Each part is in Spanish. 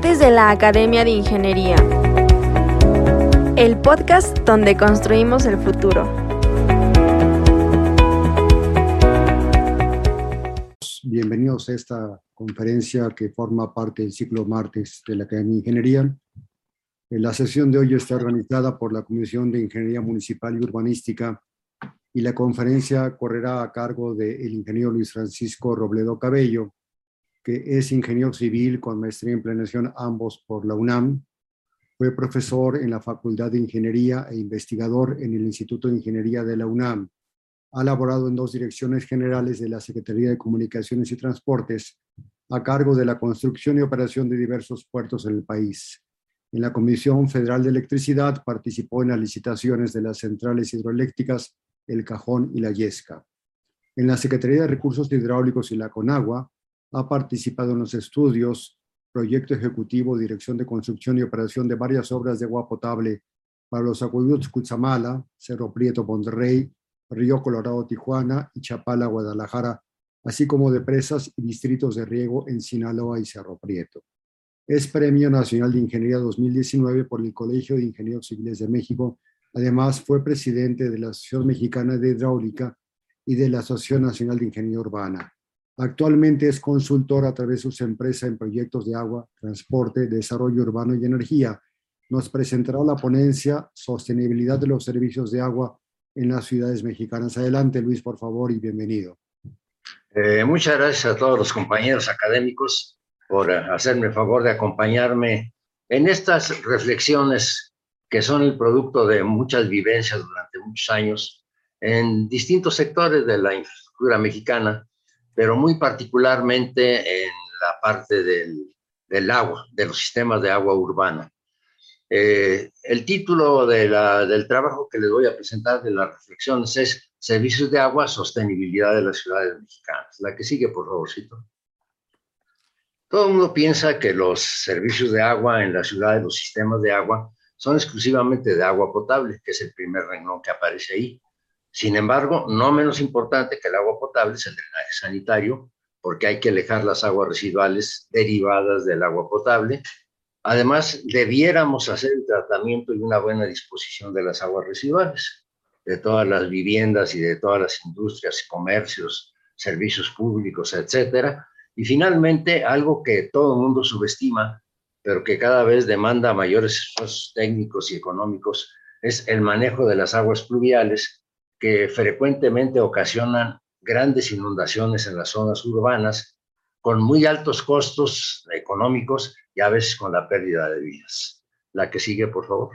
De la Academia de Ingeniería. El podcast donde construimos el futuro. Bienvenidos a esta conferencia que forma parte del ciclo Martes de la Academia de Ingeniería. La sesión de hoy está organizada por la Comisión de Ingeniería Municipal y Urbanística y la conferencia correrá a cargo del ingeniero Luis Francisco Robledo Cabello, que es ingeniero civil con maestría en planeación ambos por la UNAM. Fue profesor en la Facultad de Ingeniería e investigador en el Instituto de Ingeniería de la UNAM. Ha laborado en dos direcciones generales de la Secretaría de Comunicaciones y Transportes a cargo de la construcción y operación de diversos puertos en el país. En la Comisión Federal de Electricidad participó en las licitaciones de las centrales hidroeléctricas El Cajón y La Yesca. En la Secretaría de Recursos Hidráulicos y la CONAGUA ha participado en los estudios, proyecto ejecutivo, dirección de construcción y operación de varias obras de agua potable para los acueductos Cutzamala, Cerro Prieto, Monterrey, Río Colorado, Tijuana y Chapala, Guadalajara, así como de presas y distritos de riego en Sinaloa y Cerro Prieto. Es Premio Nacional de Ingeniería 2019 por el Colegio de Ingenieros Civiles de México. Además, fue presidente de la Asociación Mexicana de Hidráulica y de la Asociación Nacional de Ingeniería Urbana. Actualmente es consultor a través de su empresa en proyectos de agua, transporte, desarrollo urbano y energía. Nos presentará la ponencia Sostenibilidad de los servicios de agua en las ciudades mexicanas. Adelante, Luis, por favor, y bienvenido. Eh, muchas gracias a todos los compañeros académicos por hacerme el favor de acompañarme en estas reflexiones que son el producto de muchas vivencias durante muchos años en distintos sectores de la infraestructura mexicana pero muy particularmente en la parte del, del agua, de los sistemas de agua urbana. Eh, el título de la, del trabajo que les voy a presentar de las reflexiones es Servicios de Agua, Sostenibilidad de las Ciudades Mexicanas. La que sigue, por favorcito. Todo el mundo piensa que los servicios de agua en las ciudades, los sistemas de agua, son exclusivamente de agua potable, que es el primer renglón que aparece ahí. Sin embargo, no menos importante que el agua potable es el drenaje sanitario, porque hay que alejar las aguas residuales derivadas del agua potable. Además, debiéramos hacer el tratamiento y una buena disposición de las aguas residuales, de todas las viviendas y de todas las industrias, comercios, servicios públicos, etcétera. Y finalmente, algo que todo el mundo subestima, pero que cada vez demanda mayores esfuerzos técnicos y económicos, es el manejo de las aguas pluviales que frecuentemente ocasionan grandes inundaciones en las zonas urbanas con muy altos costos económicos y a veces con la pérdida de vidas. La que sigue, por favor.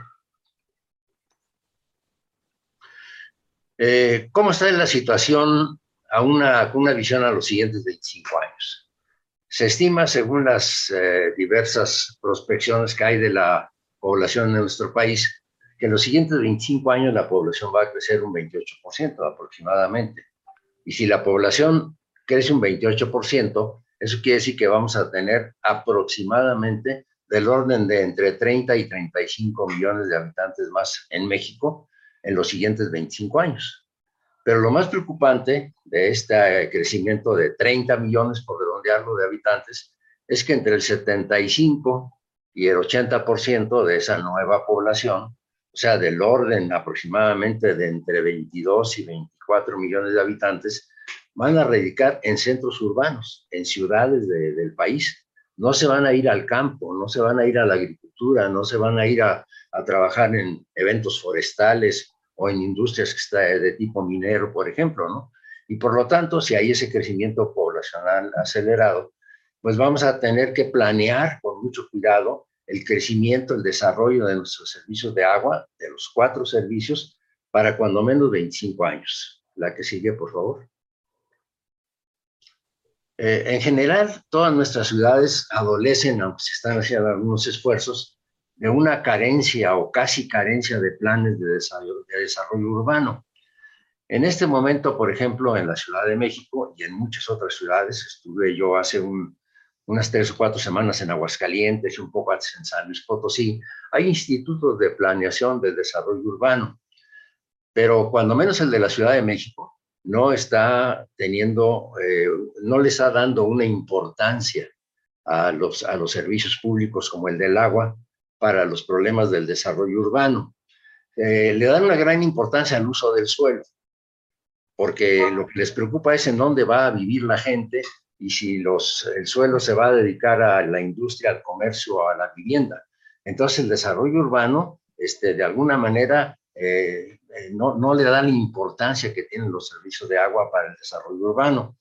Eh, ¿Cómo está la situación a una, una visión a los siguientes 25 años? Se estima, según las eh, diversas prospecciones que hay de la población en nuestro país, que en los siguientes 25 años la población va a crecer un 28% aproximadamente. Y si la población crece un 28%, eso quiere decir que vamos a tener aproximadamente del orden de entre 30 y 35 millones de habitantes más en México en los siguientes 25 años. Pero lo más preocupante de este crecimiento de 30 millones, por redondearlo, de habitantes, es que entre el 75 y el 80% de esa nueva población o sea, del orden aproximadamente de entre 22 y 24 millones de habitantes, van a radicar en centros urbanos, en ciudades del país. No se van a ir al campo, no se van a ir a la agricultura, no se van a ir a, a trabajar en eventos forestales o en industrias que está de tipo minero, por ejemplo, ¿no? Y por lo tanto, si hay ese crecimiento poblacional acelerado, pues vamos a tener que planear con mucho cuidado el crecimiento, el desarrollo de nuestros servicios de agua, de los cuatro servicios, para cuando menos 25 años. La que sigue, por favor. Eh, en general, todas nuestras ciudades adolecen, aunque se están haciendo algunos esfuerzos, de una carencia o casi carencia de planes de desarrollo, de desarrollo urbano. En este momento, por ejemplo, en la Ciudad de México y en muchas otras ciudades, estuve yo hace un, unas tres o cuatro semanas en Aguascalientes un poco antes en San Luis Potosí, hay institutos de planeación de desarrollo urbano, pero cuando menos el de la Ciudad de México no está teniendo, eh, no le está dando una importancia a los, a los servicios públicos como el del agua para los problemas del desarrollo urbano. Eh, le dan una gran importancia al uso del suelo, porque lo que les preocupa es en dónde va a vivir la gente y si los, el suelo se va a dedicar a la industria, al comercio a la vivienda. Entonces el desarrollo urbano, este, de alguna manera, eh, eh, no, no, le da la importancia que tienen los servicios de agua para el desarrollo urbano.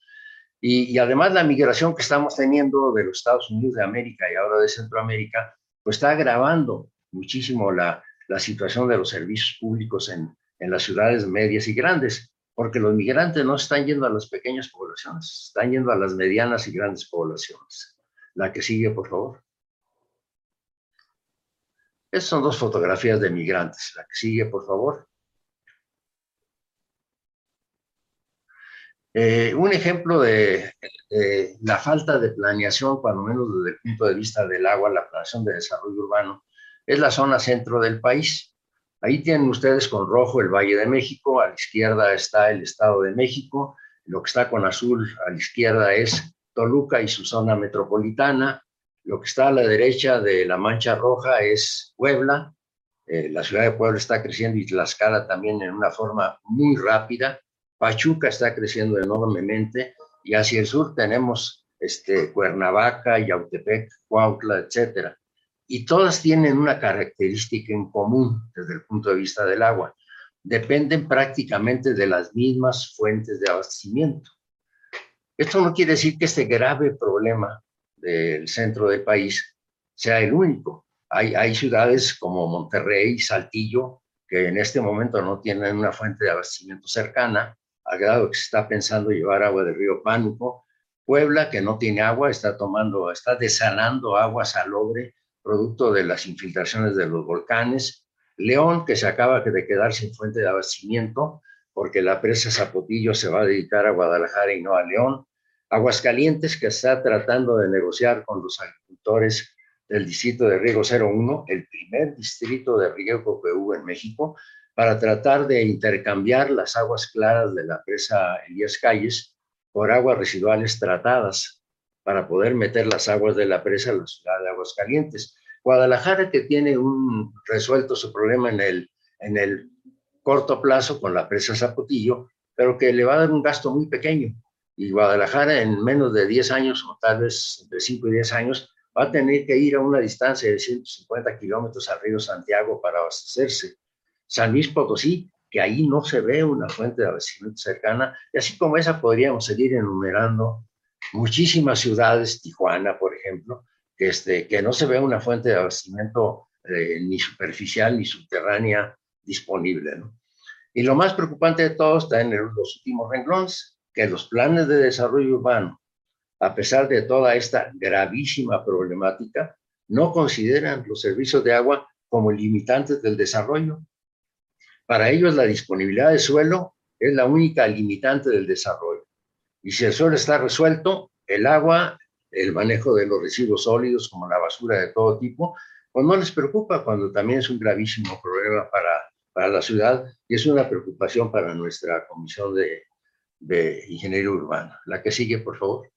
Y, y, además la migración que estamos teniendo de los Estados Unidos de América y ahora de Centroamérica, pues está agravando muchísimo la, la situación de los servicios públicos en, en las ciudades medias y grandes, porque los migrantes no están yendo a las pequeñas poblaciones, están yendo a las medianas y grandes poblaciones. La que sigue, por favor. Estas son dos fotografías de migrantes. La que sigue, por favor. Eh, un ejemplo de, la falta de planeación, cuando menos desde el punto de vista del agua, la planeación de desarrollo urbano, es la zona centro del país. Ahí tienen ustedes con rojo el Valle de México, a la izquierda está el Estado de México, lo que está con azul a la izquierda es Toluca y su zona metropolitana, lo que está a la derecha de la mancha roja es Puebla, eh, la ciudad de Puebla está creciendo y Tlaxcala también en una forma muy rápida, Pachuca está creciendo enormemente y hacia el sur tenemos este, Cuernavaca, Yautepec, Cuautla, etcétera y todas tienen una característica en común desde el punto de vista del agua. Dependen prácticamente de las mismas fuentes de abastecimiento. Esto no quiere decir que este grave problema del centro del país sea el único. Hay, hay ciudades como Monterrey, Saltillo, que en este momento no tienen una fuente de abastecimiento cercana, al grado que se está pensando llevar agua del río Pánuco. Puebla, que no tiene agua, está tomando, está desalando agua salobre producto de las infiltraciones de los volcanes, León, que se acaba de quedar sin fuente de abastecimiento porque la presa Zapotillo se va a dedicar a Guadalajara y no a León, Aguascalientes, que está tratando de negociar con los agricultores del distrito de riego 01, el primer distrito de riego que hubo en México, para tratar de intercambiar las aguas claras de la presa Elías Calles por aguas residuales tratadas para poder meter las aguas de la presa a la ciudad de Aguascalientes. Guadalajara que tiene un resuelto su problema en el, en el corto plazo con la presa Zapotillo, pero que le va a dar un gasto muy pequeño. Y Guadalajara en menos de 10 años, o tal vez entre 5 y 10 años, va a tener que ir a una distancia de 150 kilómetros al río Santiago para abastecerse. San Luis Potosí, que ahí no se ve una fuente de abastecimiento cercana, y así como esa podríamos seguir enumerando muchísimas ciudades, Tijuana, por ejemplo, que, este, que no se ve una fuente de abastecimiento eh, ni superficial ni subterránea disponible. Y lo más preocupante de todo está en los últimos renglones, que los planes de desarrollo urbano, a pesar de toda esta gravísima problemática, no consideran los servicios de agua como limitantes del desarrollo. Para ellos la disponibilidad de suelo es la única limitante del desarrollo. Y si el suelo está resuelto, el agua, el manejo de los residuos sólidos como la basura de todo tipo, pues no les preocupa cuando también es un gravísimo problema para, para la ciudad y es una preocupación para nuestra Comisión de, de Ingeniería Urbana. La que sigue, por favor.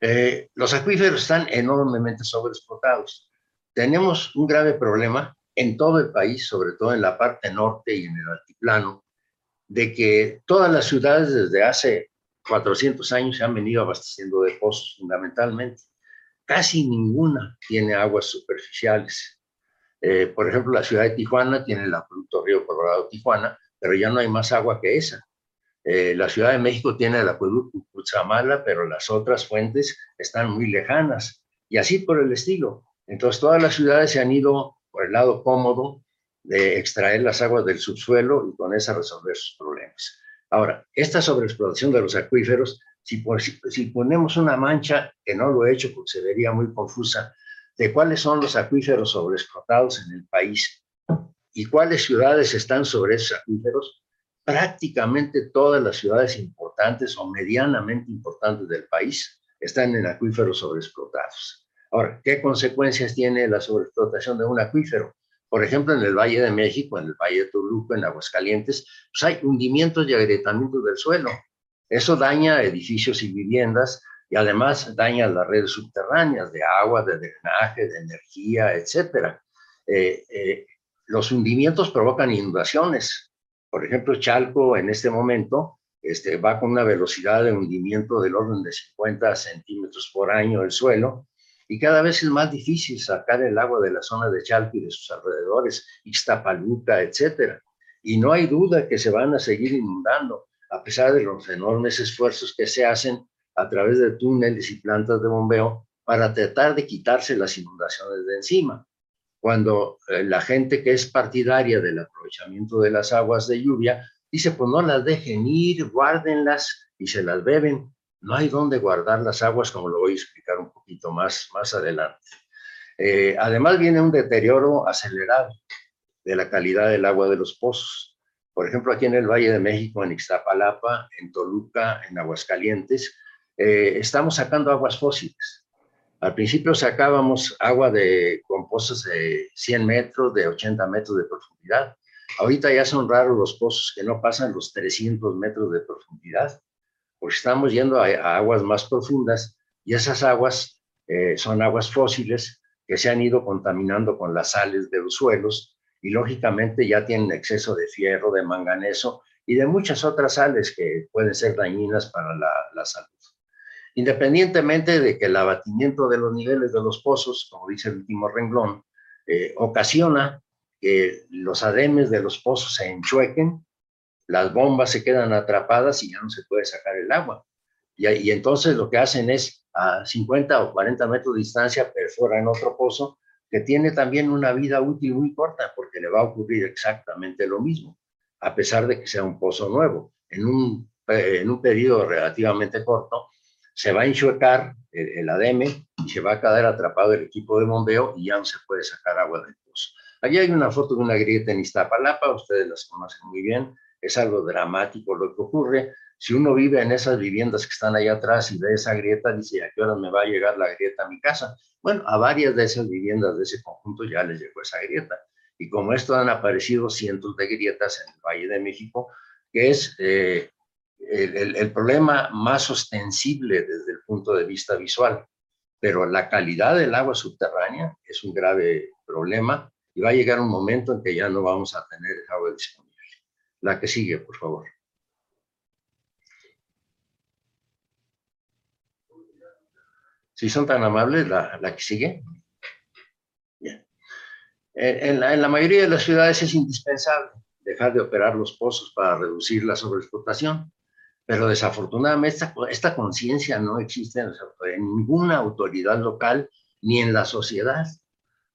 Eh, los acuíferos están enormemente sobreexplotados. Tenemos un grave problema en todo el país, sobre todo en la parte norte y en el altiplano, de que todas las ciudades desde hace 400 años se han venido abasteciendo de pozos fundamentalmente. Casi ninguna tiene aguas superficiales. Eh, por ejemplo, la ciudad de Tijuana tiene el acueducto Río Colorado Tijuana, pero ya no hay más agua que esa. Eh, la Ciudad de México tiene el acueducto Cuchamala, pero las otras fuentes están muy lejanas y así por el estilo. Entonces todas las ciudades se han ido por el lado cómodo de extraer las aguas del subsuelo y con esa resolver sus problemas. Ahora, esta sobreexplotación de los acuíferos, si, ponemos una mancha, que no lo he hecho porque se vería muy confusa, de cuáles son los acuíferos sobreexplotados en el país y cuáles ciudades están sobre esos acuíferos, prácticamente todas las ciudades importantes o medianamente importantes del país están en acuíferos sobreexplotados. Ahora, ¿qué consecuencias tiene la sobreexplotación de un acuífero? Por ejemplo, en el Valle de México, en el Valle de Toluca, en Aguascalientes, pues hay hundimientos y agrietamientos del suelo. Eso daña edificios y viviendas y además daña las redes subterráneas de agua, de drenaje, de energía, etc. Eh, eh, los hundimientos provocan inundaciones. Por ejemplo, Chalco en este momento este, va con una velocidad de hundimiento del orden de 50 centímetros por año el suelo y cada vez es más difícil sacar el agua de la zona de Chalco y de sus alrededores, Ixtapaluca, etcétera. Y no hay duda que se van a seguir inundando, a pesar de los enormes esfuerzos que se hacen a través de túneles y plantas de bombeo para tratar de quitarse las inundaciones de encima. Cuando eh, la gente que es partidaria del aprovechamiento de las aguas de lluvia dice, pues no las dejen ir, guárdenlas y se las beben no hay dónde guardar las aguas, como lo voy a explicar un poquito más, más adelante. Eh, además viene un deterioro acelerado de la calidad del agua de los pozos. Por ejemplo, aquí en el Valle de México, en Ixtapalapa, en Toluca, en Aguascalientes, eh, estamos sacando aguas fósiles. Al principio sacábamos agua de, con pozos de 100 metros, de 80 metros de profundidad. Ahorita ya son raros los pozos que no pasan los 300 metros de profundidad pues estamos yendo a, aguas más profundas y esas aguas eh, son aguas fósiles que se han ido contaminando con las sales de los suelos y lógicamente ya tienen exceso de fierro, de manganeso y de muchas otras sales que pueden ser dañinas para la, salud. Independientemente de que el abatimiento de los niveles de los pozos, como dice el último renglón, eh, ocasiona que los ademes de los pozos se enchuequen las bombas se quedan atrapadas y ya no se puede sacar el agua. Y, entonces lo que hacen es a 50 o 40 metros de distancia perforan otro pozo que tiene también una vida útil muy corta porque le va a ocurrir exactamente lo mismo, a pesar de que sea un pozo nuevo. En un, en un periodo relativamente corto se va a enchuecar el, el ADM y se va a quedar atrapado el equipo de bombeo y ya no se puede sacar agua del pozo. Allí hay una foto de una grieta en Iztapalapa, ustedes las conocen muy bien, es algo dramático lo que ocurre. Si uno vive en esas viviendas que están allá atrás y ve esa grieta, dice, ¿a qué hora me va a llegar la grieta a mi casa? Bueno, a varias de esas viviendas de ese conjunto ya les llegó esa grieta. Y como esto han aparecido cientos de grietas en el Valle de México, que es eh, el, problema más ostensible desde el punto de vista visual. Pero la calidad del agua subterránea es un grave problema y va a llegar un momento en que ya no vamos a tener agua disponible. La que sigue, por favor. Si son tan amables, la, que sigue. Bien. En, la, mayoría de las ciudades es indispensable dejar de operar los pozos para reducir la sobreexplotación, pero desafortunadamente esta, conciencia no existe en ninguna autoridad local ni en la sociedad.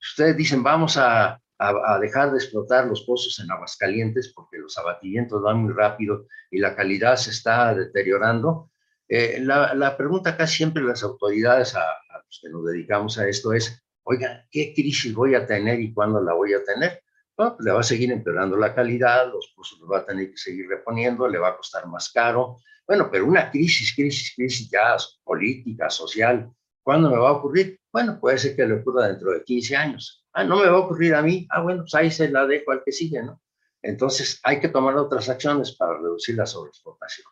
Ustedes dicen, vamos a a, dejar de explotar los pozos en aguas calientes porque los abatimientos van muy rápido y la calidad se está deteriorando. Eh, la, pregunta casi siempre las autoridades a, los que nos dedicamos a esto es, oiga, ¿qué crisis voy a tener y cuándo la voy a tener? Bueno, pues le va a seguir empeorando la calidad, los pozos los va a tener que seguir reponiendo, le va a costar más caro. Bueno, pero una crisis, crisis, crisis ya política, social, ¿cuándo me va a ocurrir? Bueno, puede ser que le ocurra dentro de 15 años. Ah, no me va a ocurrir a mí. Ah, bueno, pues ahí se la dejo al que sigue, ¿no? Entonces hay que tomar otras acciones para reducir la sobreexplotación.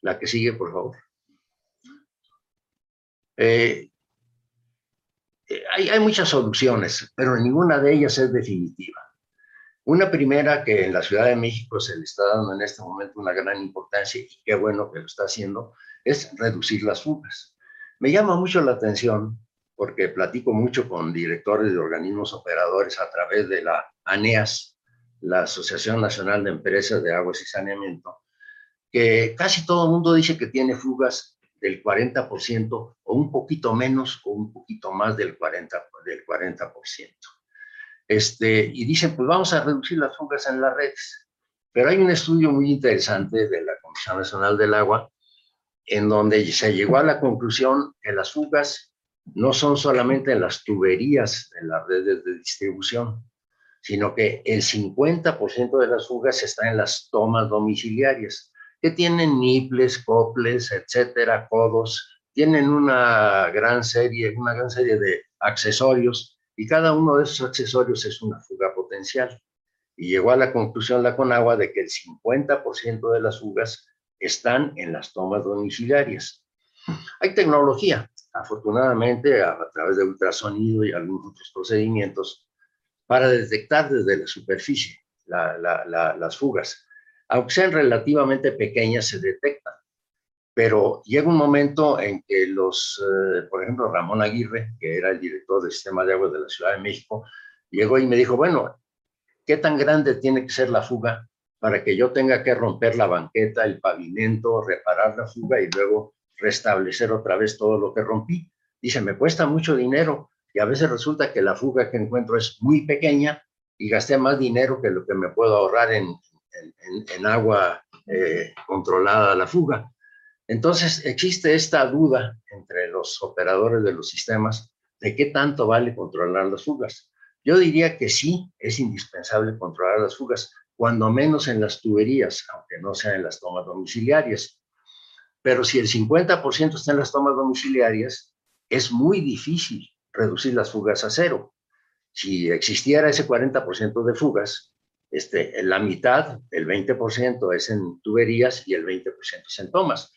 La que sigue, por favor. Eh, eh, hay, hay, muchas soluciones, pero ninguna de ellas es definitiva. Una primera que en la Ciudad de México se le está dando en este momento una gran importancia y qué bueno que lo está haciendo, es reducir las fugas. Me llama mucho la atención porque platico mucho con directores de organismos operadores a través de la ANEAS, la Asociación Nacional de Empresas de Aguas y Saneamiento, que casi todo el mundo dice que tiene fugas del 40% o un poquito menos o un poquito más del 40%. Del 40%. Este, y dicen, pues vamos a reducir las fugas en las redes. Pero hay un estudio muy interesante de la Comisión Nacional del Agua en donde se llegó a la conclusión que las fugas no son solamente en las tuberías de las redes de distribución, sino que el 50% de las fugas está en las tomas domiciliarias, que tienen niples, coples, etcétera, codos, tienen una gran serie, una gran serie de accesorios y cada uno de esos accesorios es una fuga potencial. Y llegó a la conclusión la Conagua de que el 50% de las fugas están en las tomas domiciliarias. Hay tecnología, afortunadamente, a, través de ultrasonido y algunos otros procedimientos, para detectar desde la superficie las fugas. Aunque sean relativamente pequeñas, se detectan. Pero llega un momento en que los, eh, por ejemplo, Ramón Aguirre, que era el director del sistema de agua de la Ciudad de México, llegó y me dijo, bueno, ¿qué tan grande tiene que ser la fuga para que yo tenga que romper la banqueta, el pavimento, reparar la fuga y luego restablecer otra vez todo lo que rompí? Dice, me cuesta mucho dinero y a veces resulta que la fuga que encuentro es muy pequeña y gasté más dinero que lo que me puedo ahorrar en, agua eh, controlada la fuga. Entonces, existe esta duda entre los operadores de los sistemas de qué tanto vale controlar las fugas. Yo diría que sí, es indispensable controlar las fugas, cuando menos en las tuberías, aunque no sea en las tomas domiciliarias. Pero si el 50% está en las tomas domiciliarias, es muy difícil reducir las fugas a cero. Si existiera ese 40% de fugas, este, la mitad, el 20% es en tuberías y el 20% es en tomas.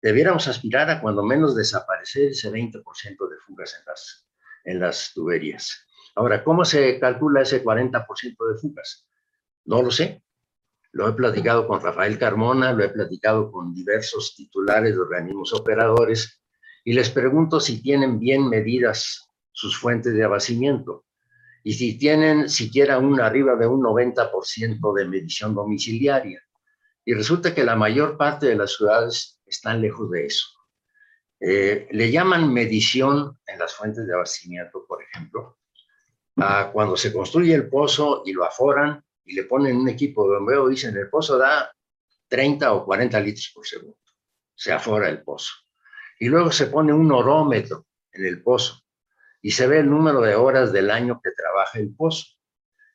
Debiéramos aspirar a cuando menos desaparecer ese 20% de fugas en las, en las tuberías. Ahora, ¿cómo se calcula ese 40% de fugas? No lo sé. Lo he platicado con Rafael Carmona, lo he platicado con diversos titulares de organismos operadores y les pregunto si tienen bien medidas sus fuentes de abastecimiento y si tienen siquiera un arriba de un 90% de medición domiciliaria. Y resulta que la mayor parte de las ciudades están lejos de eso. Eh, le llaman medición en las fuentes de abastecimiento, por ejemplo, a cuando se construye el pozo y lo aforan y le ponen un equipo de bombeo, dicen el pozo da 30 o 40 litros por segundo. Se afora el pozo. Y luego se pone un orómetro en el pozo y se ve el número de horas del año que trabaja el pozo.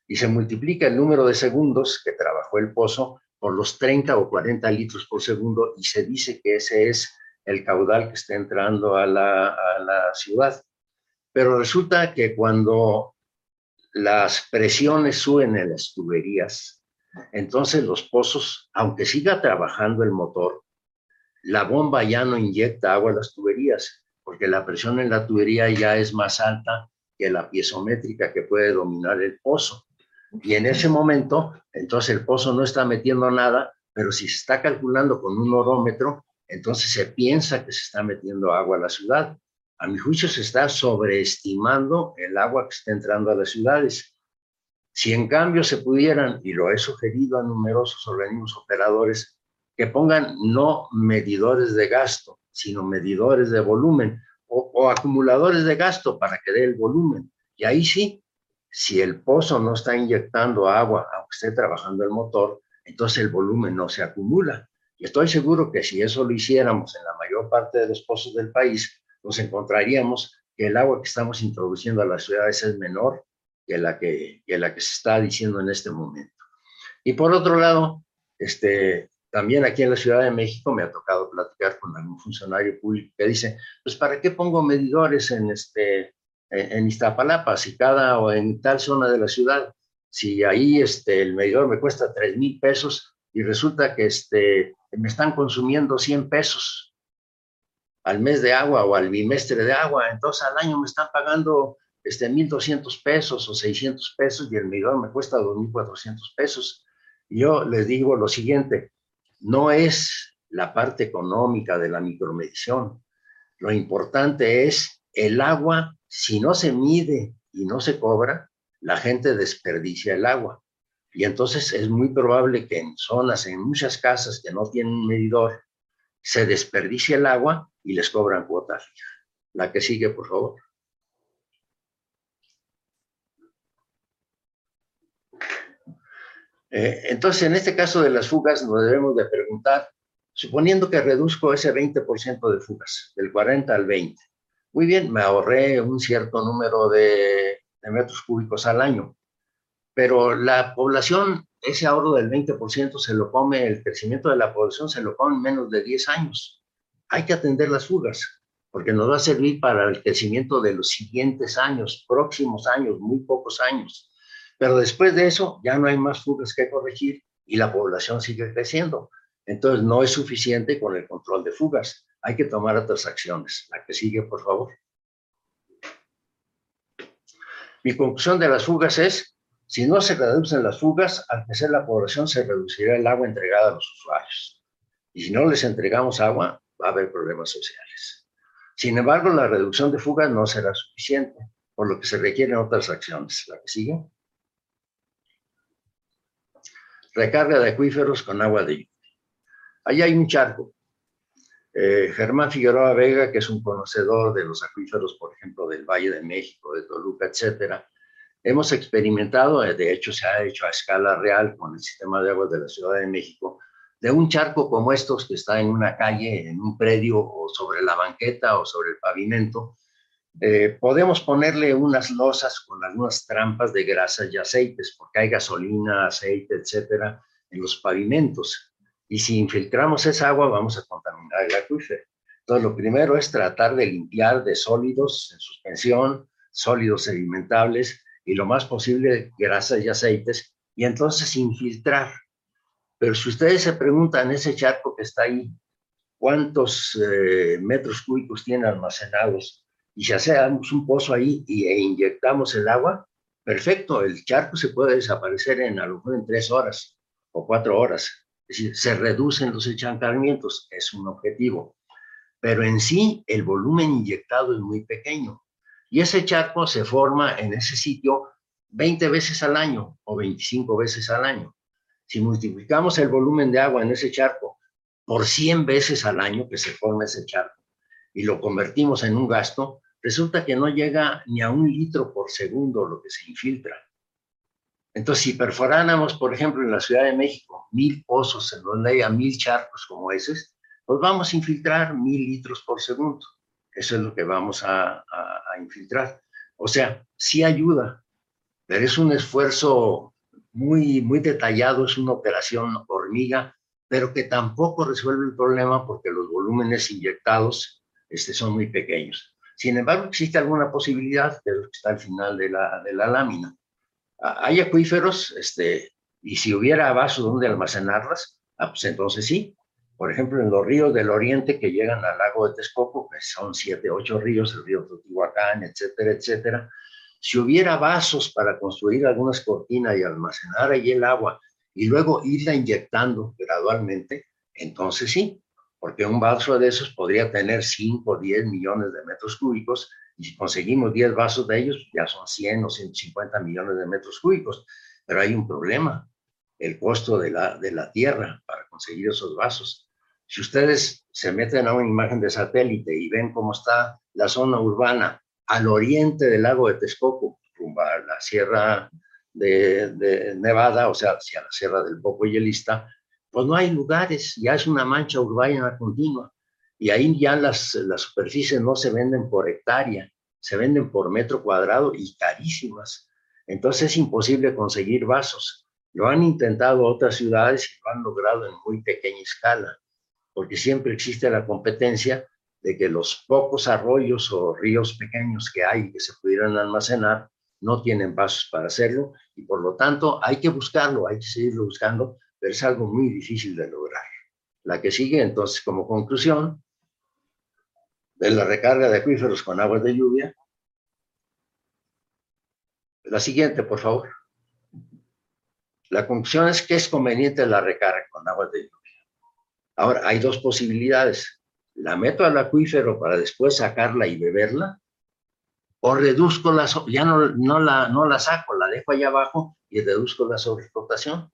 Y se multiplica el número de segundos que trabajó el pozo por los 30 o 40 litros por segundo y se dice que ese es el caudal que está entrando a la, a la ciudad. Pero resulta que cuando las presiones suben en las tuberías, entonces los pozos, aunque siga trabajando el motor, la bomba ya no inyecta agua a las tuberías, porque la presión en la tubería ya es más alta que la piezométrica que puede dominar el pozo. Y en ese momento, entonces el pozo no está metiendo nada, pero si se está calculando con un orómetro, entonces se piensa que se está metiendo agua a la ciudad. A mi juicio se está sobreestimando el agua que está entrando a las ciudades. Si en cambio se pudieran, y lo he sugerido a numerosos organismos operadores, que pongan no medidores de gasto, sino medidores de volumen o, acumuladores de gasto para que dé el volumen. Y ahí sí, si el pozo no está inyectando agua, aunque esté trabajando el motor, entonces el volumen no se acumula. Y estoy seguro que si eso lo hiciéramos en la mayor parte de los pozos del país, nos encontraríamos que el agua que estamos introduciendo a las ciudades es menor que la que, que la que se está diciendo en este momento. Y por otro lado, este, también aquí en la Ciudad de México me ha tocado platicar con algún funcionario público que dice, pues ¿para qué pongo medidores en, este, en Iztapalapa si cada o en tal zona de la ciudad? Si ahí este, el medidor me cuesta 3 mil pesos y resulta que este, me están consumiendo 100 pesos al mes de agua o al bimestre de agua, entonces al año me están pagando este, 1.200 pesos o 600 pesos y el medidor me cuesta 2.400 pesos. Yo les digo lo siguiente, no es la parte económica de la micromedición. Lo importante es el agua, si no se mide y no se cobra, la gente desperdicia el agua. Y entonces es muy probable que en zonas, en muchas casas que no tienen medidor, se desperdicie el agua y les cobran cuota fija. La que sigue, por favor. Eh, entonces, en este caso de las fugas, nos debemos de preguntar, suponiendo que reduzco ese 20% de fugas, del 40 al 20, muy bien, me ahorré un cierto número de, metros cúbicos al año, pero la población, ese ahorro del 20% se lo come, el crecimiento de la población se lo come en menos de 10 años. Hay que atender las fugas, porque nos va a servir para el crecimiento de los siguientes años, próximos años, muy pocos años. Pero después de eso ya no hay más fugas que corregir y la población sigue creciendo. Entonces no es suficiente con el control de fugas. hay que tomar otras acciones. La que sigue, por favor. Mi conclusión de las fugas es, si no se reducen las fugas, al crecer la población se reducirá el agua entregada a los usuarios. Y si no les entregamos agua, va a haber problemas sociales. Sin embargo, la reducción de fugas no será suficiente, por lo que se requieren otras acciones. La que sigue. Recarga de acuíferos con agua de lluvia. Ahí hay un charco. Eh, Germán Figueroa Vega, que es un conocedor de los acuíferos, por ejemplo, del Valle de México, de Toluca, etcétera, hemos experimentado, eh, de hecho se ha hecho a escala real con el sistema de aguas de la Ciudad de México, de un charco como estos que está en una calle, en un predio o sobre la banqueta o sobre el pavimento, eh, podemos ponerle unas losas con algunas trampas de grasas y aceites, porque hay gasolina, aceite, etcétera, en los pavimentos. Y si infiltramos esa agua, vamos a contaminar el acuífero. Entonces, lo primero es tratar de limpiar de sólidos en suspensión, sólidos sedimentables y lo más posible grasas y aceites, y entonces infiltrar. Pero si ustedes se preguntan, ese charco que está ahí, ¿cuántos eh, metros cúbicos tiene almacenados? y si hacemos un pozo ahí y, e inyectamos el agua, perfecto, el charco se puede desaparecer en a lo mejor en tres horas o cuatro horas. Es decir, se reducen los echancamientos, es un objetivo. Pero en sí, el volumen inyectado es muy pequeño. Y ese charco se forma en ese sitio 20 veces al año o 25 veces al año. Si multiplicamos el volumen de agua en ese charco por 100 veces al año que se forma ese charco y lo convertimos en un gasto, resulta que no llega ni a un litro por segundo lo que se infiltra. Entonces, si perforáramos, por ejemplo, en la Ciudad de México, mil pozos en donde haya mil charcos como esos, pues vamos a infiltrar mil litros por segundo. Eso es lo que vamos a, infiltrar. O sea, sí ayuda, pero es un esfuerzo muy, muy detallado, es una operación hormiga, pero que tampoco resuelve el problema porque los volúmenes inyectados este, son muy pequeños. Sin embargo, existe alguna posibilidad, que está al final de la, de la lámina. Ah, hay acuíferos, este, y si hubiera vasos donde almacenarlas, ah, pues entonces sí. Por ejemplo, en los ríos del oriente que llegan al lago de Texcoco, que son siete, ocho ríos, el río Teotihuacán, etcétera, etcétera. Si hubiera vasos para construir algunas cortinas y almacenar ahí el agua y luego irla inyectando gradualmente, entonces sí, porque un vaso de esos podría tener 5 o 10 millones de metros cúbicos y si conseguimos 10 vasos de ellos, ya son 100 o 150 millones de metros cúbicos. Pero hay un problema, el costo de la, de la tierra para conseguir esos vasos. Si ustedes se meten a una imagen de satélite y ven cómo está la zona urbana al oriente del lago de Texcoco, rumbo a la sierra de, Nevada, o sea, hacia la sierra del Poco y Elista, pues no hay lugares, ya es una mancha urbana continua. Y ahí ya las, las superficies no se venden por hectárea, se venden por metro cuadrado y carísimas. Entonces es imposible conseguir vasos. Lo han intentado otras ciudades y lo han logrado en muy pequeña escala, porque siempre existe la competencia de que los pocos arroyos o ríos pequeños que hay que se pudieran almacenar no tienen vasos para hacerlo y por lo tanto hay que buscarlo, hay que seguirlo buscando pero es algo muy difícil de lograr. La que sigue, entonces, como conclusión de la recarga de acuíferos con aguas de lluvia. La siguiente, por favor. La conclusión es que es conveniente la recarga con aguas de lluvia. Ahora, hay dos posibilidades. La meto al acuífero para después sacarla y beberla, o reduzco la, ya no, no, la, no la saco, la dejo allá abajo y reduzco la sobreexplotación.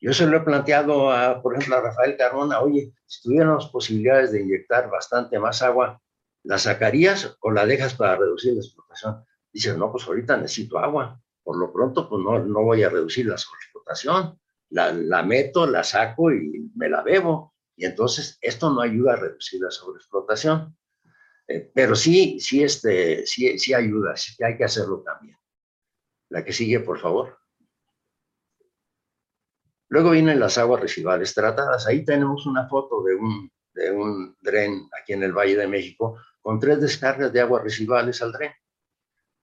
Yo se lo he planteado, a, por ejemplo, a Rafael Carmona, oye, si tuviéramos posibilidades de inyectar bastante más agua, ¿la sacarías o la dejas para reducir la explotación? Dice, no, pues ahorita necesito agua. Por lo pronto, pues no, no voy a reducir la sobreexplotación. La, la meto, la saco y me la bebo. Y entonces esto no ayuda a reducir la sobreexplotación. Eh, pero sí, sí, este, sí, sí ayuda, sí hay que hacerlo también. La que sigue, por favor. Luego vienen las aguas residuales tratadas. Ahí tenemos una foto de un, de un dren aquí en el Valle de México con tres descargas de aguas residuales al dren.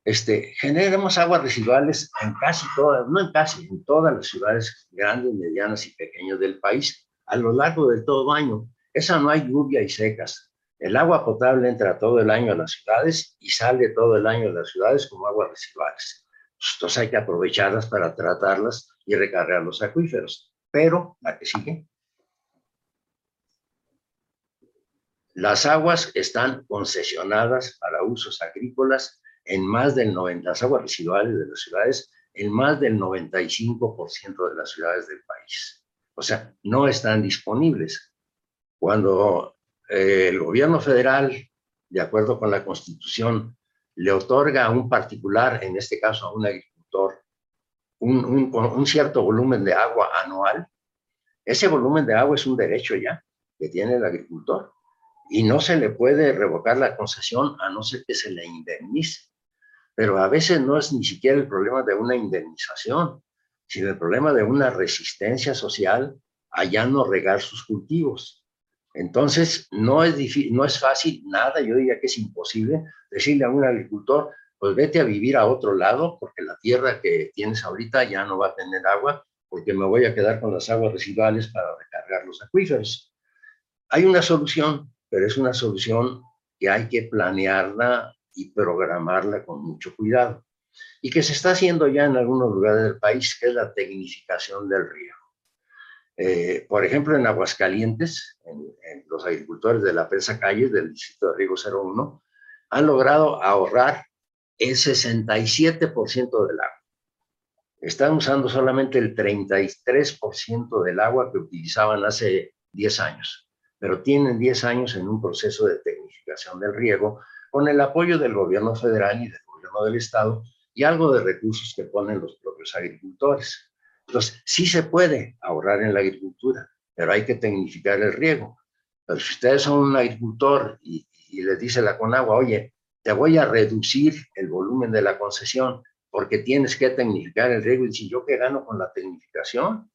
Este, generamos aguas residuales en casi todas, no en casi, en todas las ciudades grandes, medianas y pequeñas del país a lo largo de todo año. Esa no hay lluvia y secas. El agua potable entra todo el año a las ciudades y sale todo el año a las ciudades como aguas residuales. Entonces hay que aprovecharlas para tratarlas y recargar los acuíferos. Pero, la que sigue. Las aguas están concesionadas para usos agrícolas en más del 90, las aguas residuales de las ciudades, en más del 95% de las ciudades del país. O sea, no están disponibles. Cuando eh, el gobierno federal, de acuerdo con la Constitución, le otorga a un particular, en este caso a un agricultor, un, un, cierto volumen de agua anual, ese volumen de agua es un derecho ya que tiene el agricultor y no se le puede revocar la concesión a no ser que se le indemnice. Pero a veces no es ni siquiera el problema de una indemnización, sino el problema de una resistencia social a ya no regar sus cultivos. Entonces, no es, no es fácil, nada, yo diría que es imposible decirle a un agricultor, pues vete a vivir a otro lado, porque la tierra que tienes ahorita ya no va a tener agua, porque me voy a quedar con las aguas residuales para recargar los acuíferos. Hay una solución, pero es una solución que hay que planearla y programarla con mucho cuidado. Y que se está haciendo ya en algunos lugares del país, que es la tecnificación del río. Eh, por ejemplo, en Aguascalientes, en, los agricultores de la Presa Calles del distrito de Riego 01, han logrado ahorrar el 67% del agua. Están usando solamente el 33% del agua que utilizaban hace 10 años, pero tienen 10 años en un proceso de tecnificación del riego con el apoyo del gobierno federal y del gobierno del estado y algo de recursos que ponen los propios agricultores. Entonces, sí se puede ahorrar en la agricultura, pero hay que tecnificar el riego. Pero si ustedes son un agricultor y, les dice la Conagua, oye, te voy a reducir el volumen de la concesión porque tienes que tecnificar el riego, y si yo qué gano con la tecnificación,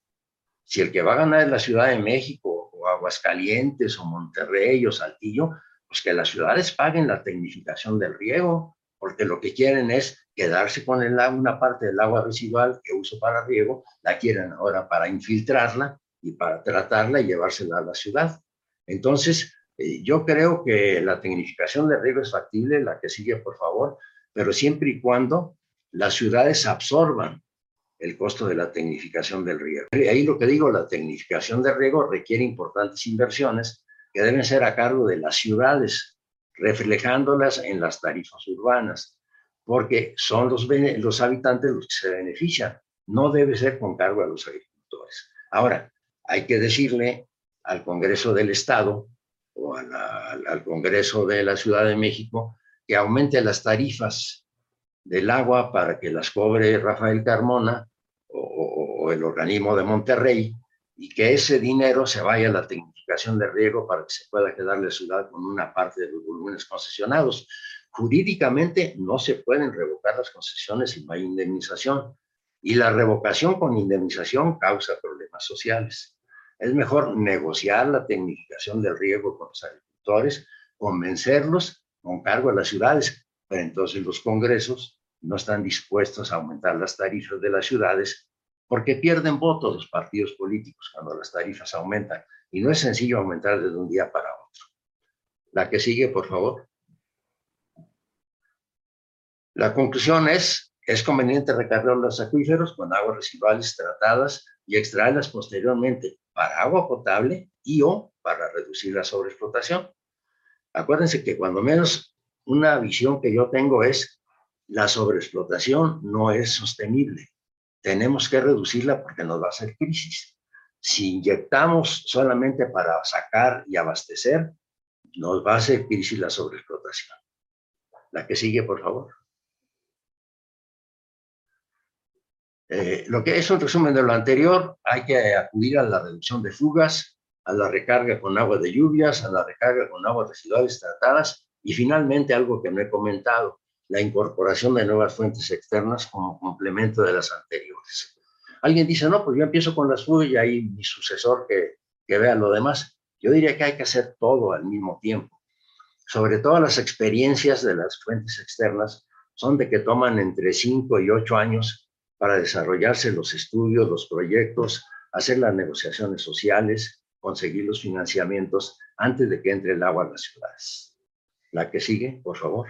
si el que va a ganar es la Ciudad de México o Aguascalientes o Monterrey o Saltillo, pues que las ciudades paguen la tecnificación del riego, porque lo que quieren es quedarse con el, una parte del agua residual que uso para riego, la quieren ahora para infiltrarla y para tratarla y llevársela a la ciudad. Entonces, eh, yo creo que la tecnificación de riego es factible, la que sigue, por favor, pero siempre y cuando las ciudades absorban el costo de la tecnificación del riego. Ahí lo que digo, la tecnificación de riego requiere importantes inversiones que deben ser a cargo de las ciudades, reflejándolas en las tarifas urbanas porque son los, los habitantes los que se benefician. No debe ser con cargo a los agricultores. Ahora, hay que decirle al Congreso del Estado o al Congreso de la Ciudad de México que aumente las tarifas del agua para que las cobre Rafael Carmona o, o, el organismo de Monterrey y que ese dinero se vaya a la tecnificación de riego para que se pueda quedar la ciudad con una parte de los volúmenes concesionados. Jurídicamente no se pueden revocar las concesiones si no hay indemnización y la revocación con indemnización causa problemas sociales. Es mejor negociar la tecnificación del riego con los agricultores, convencerlos con cargo a las ciudades, pero entonces los congresos no están dispuestos a aumentar las tarifas de las ciudades porque pierden votos los partidos políticos cuando las tarifas aumentan y no es sencillo aumentar de un día para otro. La que sigue, por favor. La conclusión es, es conveniente recargar los acuíferos con aguas residuales tratadas y extraerlas posteriormente para agua potable y o para reducir la sobreexplotación. Acuérdense que cuando menos una visión que yo tengo es la sobreexplotación no es sostenible. Tenemos que reducirla porque nos va a hacer crisis. Si inyectamos solamente para sacar y abastecer, nos va a hacer crisis la sobreexplotación. La que sigue, por favor. Eh, lo que es un resumen de lo anterior, hay que acudir a la reducción de fugas, a la recarga con agua de lluvias, a la recarga con aguas residuales tratadas y finalmente algo que no he comentado, la incorporación de nuevas fuentes externas como complemento de las anteriores. Alguien dice, no, pues yo empiezo con las fugas y ahí mi sucesor que, que vea lo demás. Yo diría que hay que hacer todo al mismo tiempo. Sobre todo las experiencias de las fuentes externas son de que toman entre 5 y 8 años para desarrollarse los estudios, los proyectos, hacer las negociaciones sociales conseguir los financiamientos antes de que entre el agua a las ciudades. La que sigue, por favor.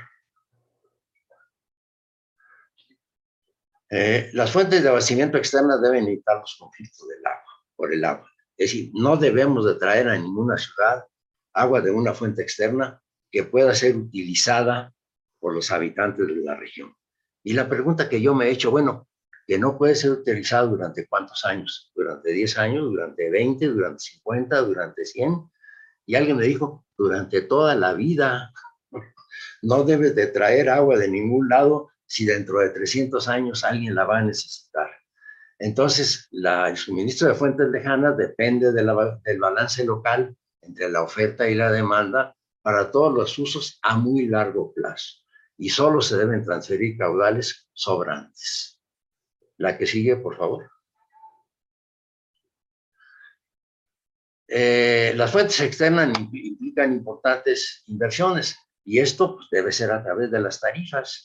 Eh, las fuentes de abastecimiento externas deben evitar los conflictos del agua, por el agua. Es decir, no debemos de traer a ninguna ciudad agua de una fuente externa que pueda ser utilizada por los habitantes de la región. Y la pregunta que yo me he hecho, bueno, que no puede ser utilizado durante cuántos años, durante 10 años, durante 20, durante 50, durante 100. Y alguien me dijo, durante toda la vida, no debes de traer agua de ningún lado si dentro de 300 años alguien la va a necesitar. Entonces, la, el suministro de fuentes lejanas depende del balance local entre la oferta y la demanda para todos los usos a muy largo plazo. Y solo se deben transferir caudales sobrantes. La que sigue, por favor. Eh, las fuentes externas implican importantes inversiones y esto pues, debe ser a través de las tarifas.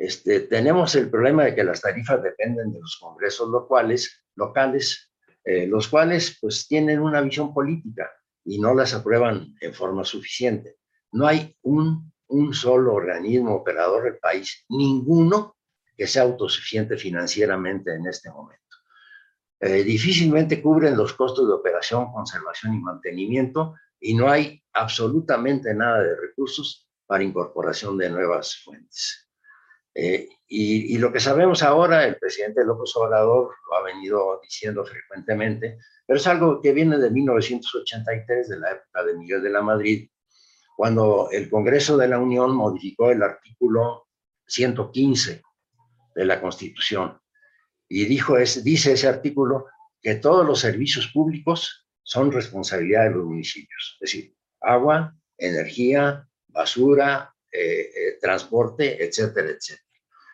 Este, tenemos el problema de que las tarifas dependen de los congresos locales, locales eh, los cuales pues tienen una visión política y no las aprueban en forma suficiente. No hay un, un solo organismo operador del país, ninguno que sea autosuficiente financieramente en este momento. Eh, difícilmente cubren los costos de operación, conservación y mantenimiento y no hay absolutamente nada de recursos para incorporación de nuevas fuentes. Eh, y, y, lo que sabemos ahora, el presidente López Obrador lo ha venido diciendo frecuentemente, pero es algo que viene de 1983, de la época de Miguel de la Madrid, cuando el Congreso de la Unión modificó el artículo 115 de la Constitución. Y dijo, es, dice ese artículo que todos los servicios públicos son responsabilidad de los municipios, es decir, agua, energía, basura, eh, eh, transporte, etcétera, etcétera.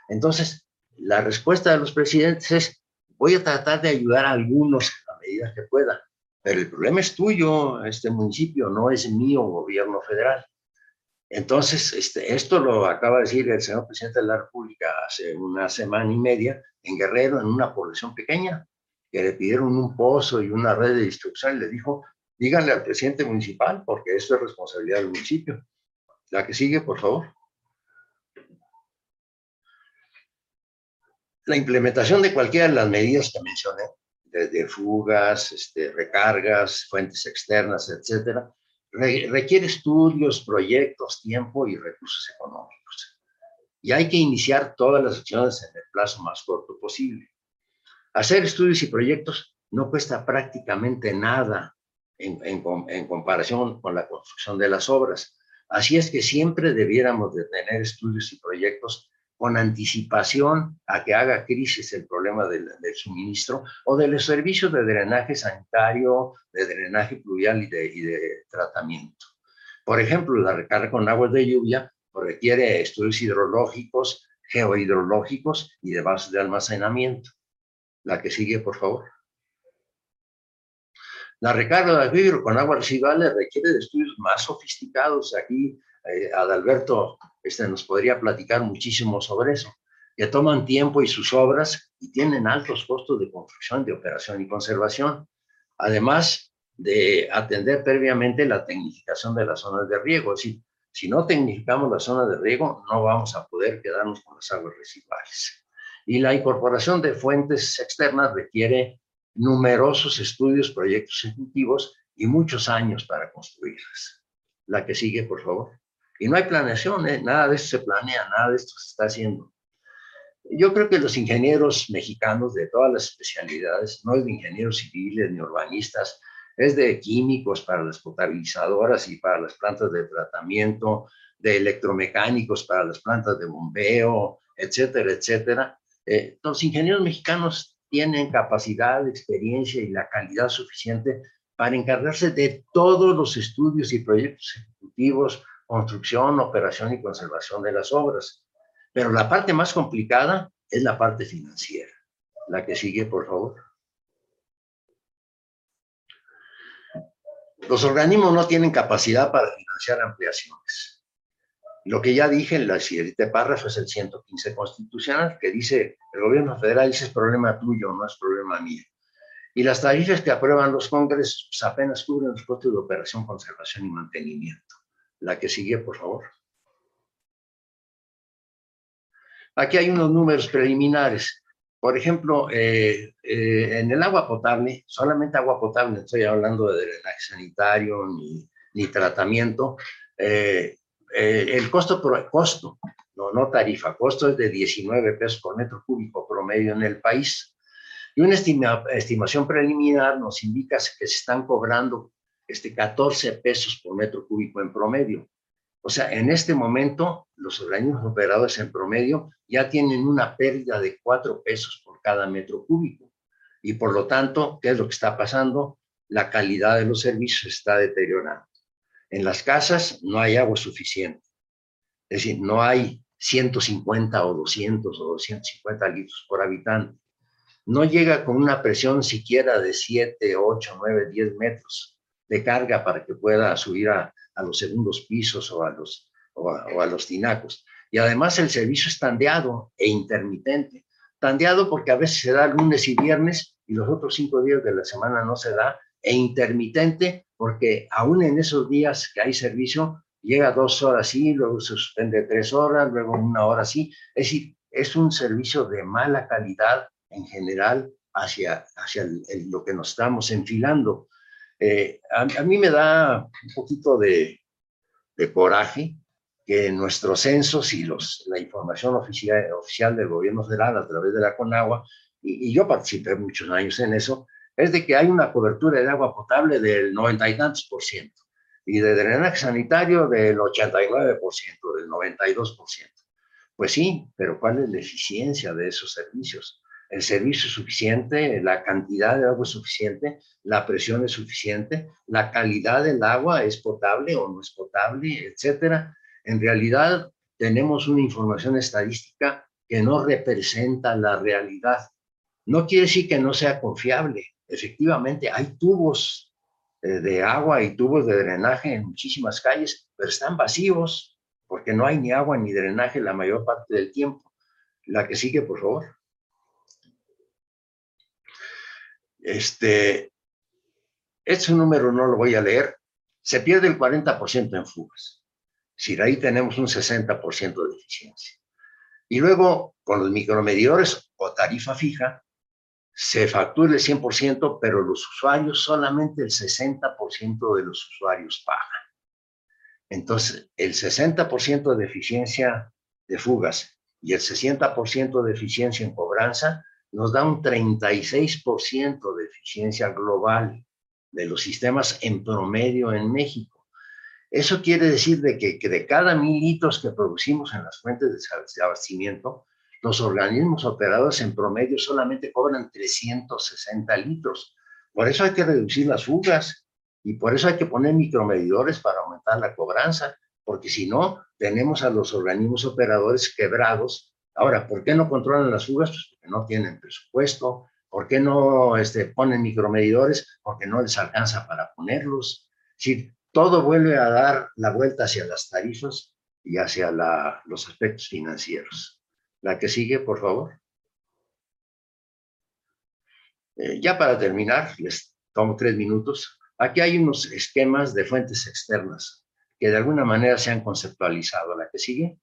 Entonces, la respuesta de los presidentes es, voy a tratar de ayudar a algunos a medida que pueda, pero el problema es tuyo, este municipio, no es mío, gobierno federal. Entonces, este, esto lo acaba de decir el señor presidente de la República hace una semana y media en Guerrero, en una población pequeña, que le pidieron un pozo y una red de distribución y le dijo, díganle al presidente municipal, porque esto es responsabilidad del municipio. La que sigue, por favor. La implementación de cualquiera de las medidas que mencioné, desde fugas, este, recargas, fuentes externas, etcétera, requiere estudios, proyectos, tiempo y recursos económicos. Y hay que iniciar todas las acciones en el plazo más corto posible. Hacer estudios y proyectos no cuesta prácticamente nada en, en, comparación con la construcción de las obras. Así es que siempre debiéramos de tener estudios y proyectos con anticipación a que haga crisis el problema del, suministro o de los servicios de drenaje sanitario, de drenaje pluvial y de, tratamiento. Por ejemplo, la recarga con aguas de lluvia requiere estudios hidrológicos, geohidrológicos y de bases de almacenamiento. La que sigue, por favor. La recarga de acuífero con aguas residuales requiere de estudios más sofisticados. Aquí eh, Adalberto este, nos podría platicar muchísimo sobre eso, que toman tiempo y sus obras y tienen altos costos de construcción, de operación y conservación, además de atender previamente la tecnificación de las zonas de riego. Si, si no tecnificamos las zonas de riego, no vamos a poder quedarnos con las aguas residuales. Y la incorporación de fuentes externas requiere numerosos estudios, proyectos ejecutivos y muchos años para construirlas. La que sigue, por favor. Y no hay planeación, ¿eh? nada de esto se planea, nada de esto se está haciendo. Yo creo que los ingenieros mexicanos de todas las especialidades, no es de ingenieros civiles ni urbanistas, es de químicos para las potabilizadoras y para las plantas de tratamiento, de electromecánicos para las plantas de bombeo, etcétera, etcétera. Eh, los ingenieros mexicanos tienen capacidad, experiencia y la calidad suficiente para encargarse de todos los estudios y proyectos ejecutivos construcción, operación y conservación de las obras. Pero la parte más complicada es la parte financiera. La que sigue, por favor. Los organismos no tienen capacidad para financiar ampliaciones. Lo que ya dije en la siguiente párrafo es el 115 constitucional, que dice, el gobierno federal dice es problema tuyo, no es problema mío. Y las tarifas que aprueban los congresos pues, apenas cubren los costos de operación, conservación y mantenimiento. La que sigue, por favor. Aquí hay unos números preliminares. Por ejemplo, eh, eh, en el agua potable, solamente agua potable, estoy hablando de drenaje sanitario ni, tratamiento, eh, el costo, por, costo, no, no tarifa, costo es de 19 pesos por metro cúbico promedio en el país. Y una estimación preliminar nos indica que se están cobrando este, 14 pesos por metro cúbico en promedio. O sea, en este momento, los organismos operadores en promedio ya tienen una pérdida de 4 pesos por cada metro cúbico. Y por lo tanto, ¿qué es lo que está pasando? La calidad de los servicios está deteriorando. En las casas no hay agua suficiente. Es decir, no hay 150 o 200 o 250 litros por habitante. No llega con una presión siquiera de 7, 8, 9, 10 metros de carga para que pueda subir a, los segundos pisos o a los, o a, los tinacos. Y además el servicio es tandeado e intermitente. Tandeado porque a veces se da lunes y viernes y los otros cinco días de la semana no se da. E intermitente porque aún en esos días que hay servicio, llega dos horas sí, luego suspende tres horas, luego una hora sí. Es decir, es un servicio de mala calidad en general hacia, hacia lo que nos estamos enfilando. Eh, a, mí me da un poquito de, de coraje que nuestros censos y los, la información oficial, oficial del gobierno federal a través de la CONAGUA, y, y, yo participé muchos años en eso, es de que hay una cobertura de agua potable del noventa y tantos por ciento y de drenaje sanitario del 89%, del 92%. Pues sí, pero ¿cuál es la eficiencia de esos servicios? El servicio es suficiente, la cantidad de agua es suficiente, la presión es suficiente, la calidad del agua es potable o no es potable, etcétera. En realidad tenemos una información estadística que no representa la realidad. No quiere decir que no sea confiable. Efectivamente, hay tubos eh, de agua y tubos de drenaje en muchísimas calles, pero están vacíos porque no hay ni agua ni drenaje la mayor parte del tiempo. La que sigue, por favor. Este, este número no lo voy a leer. Se pierde el 40% en fugas. Si de ahí tenemos un 60% de eficiencia. Y luego, con los micromedidores o tarifa fija, se factura el 100%, pero los usuarios, solamente el 60% de los usuarios pagan. Entonces, el 60% de eficiencia de fugas y el 60% de eficiencia en cobranza nos da un 36% de eficiencia global de los sistemas en promedio en México. Eso quiere decir de que, de cada mil litros que producimos en las fuentes de abastecimiento, los organismos operados en promedio solamente cobran 360 litros. Por eso hay que reducir las fugas y por eso hay que poner micromedidores para aumentar la cobranza, porque si no, tenemos a los organismos operadores quebrados. Ahora, ¿por qué no controlan las fugas? Pues porque no tienen presupuesto. ¿Por qué no este, ponen micromedidores? Porque no les alcanza para ponerlos. Si todo vuelve a dar la vuelta hacia las tarifas y hacia los aspectos financieros. La que sigue, por favor. Eh, ya para terminar, les tomo tres minutos. Aquí hay unos esquemas de fuentes externas que de alguna manera se han conceptualizado. La que sigue.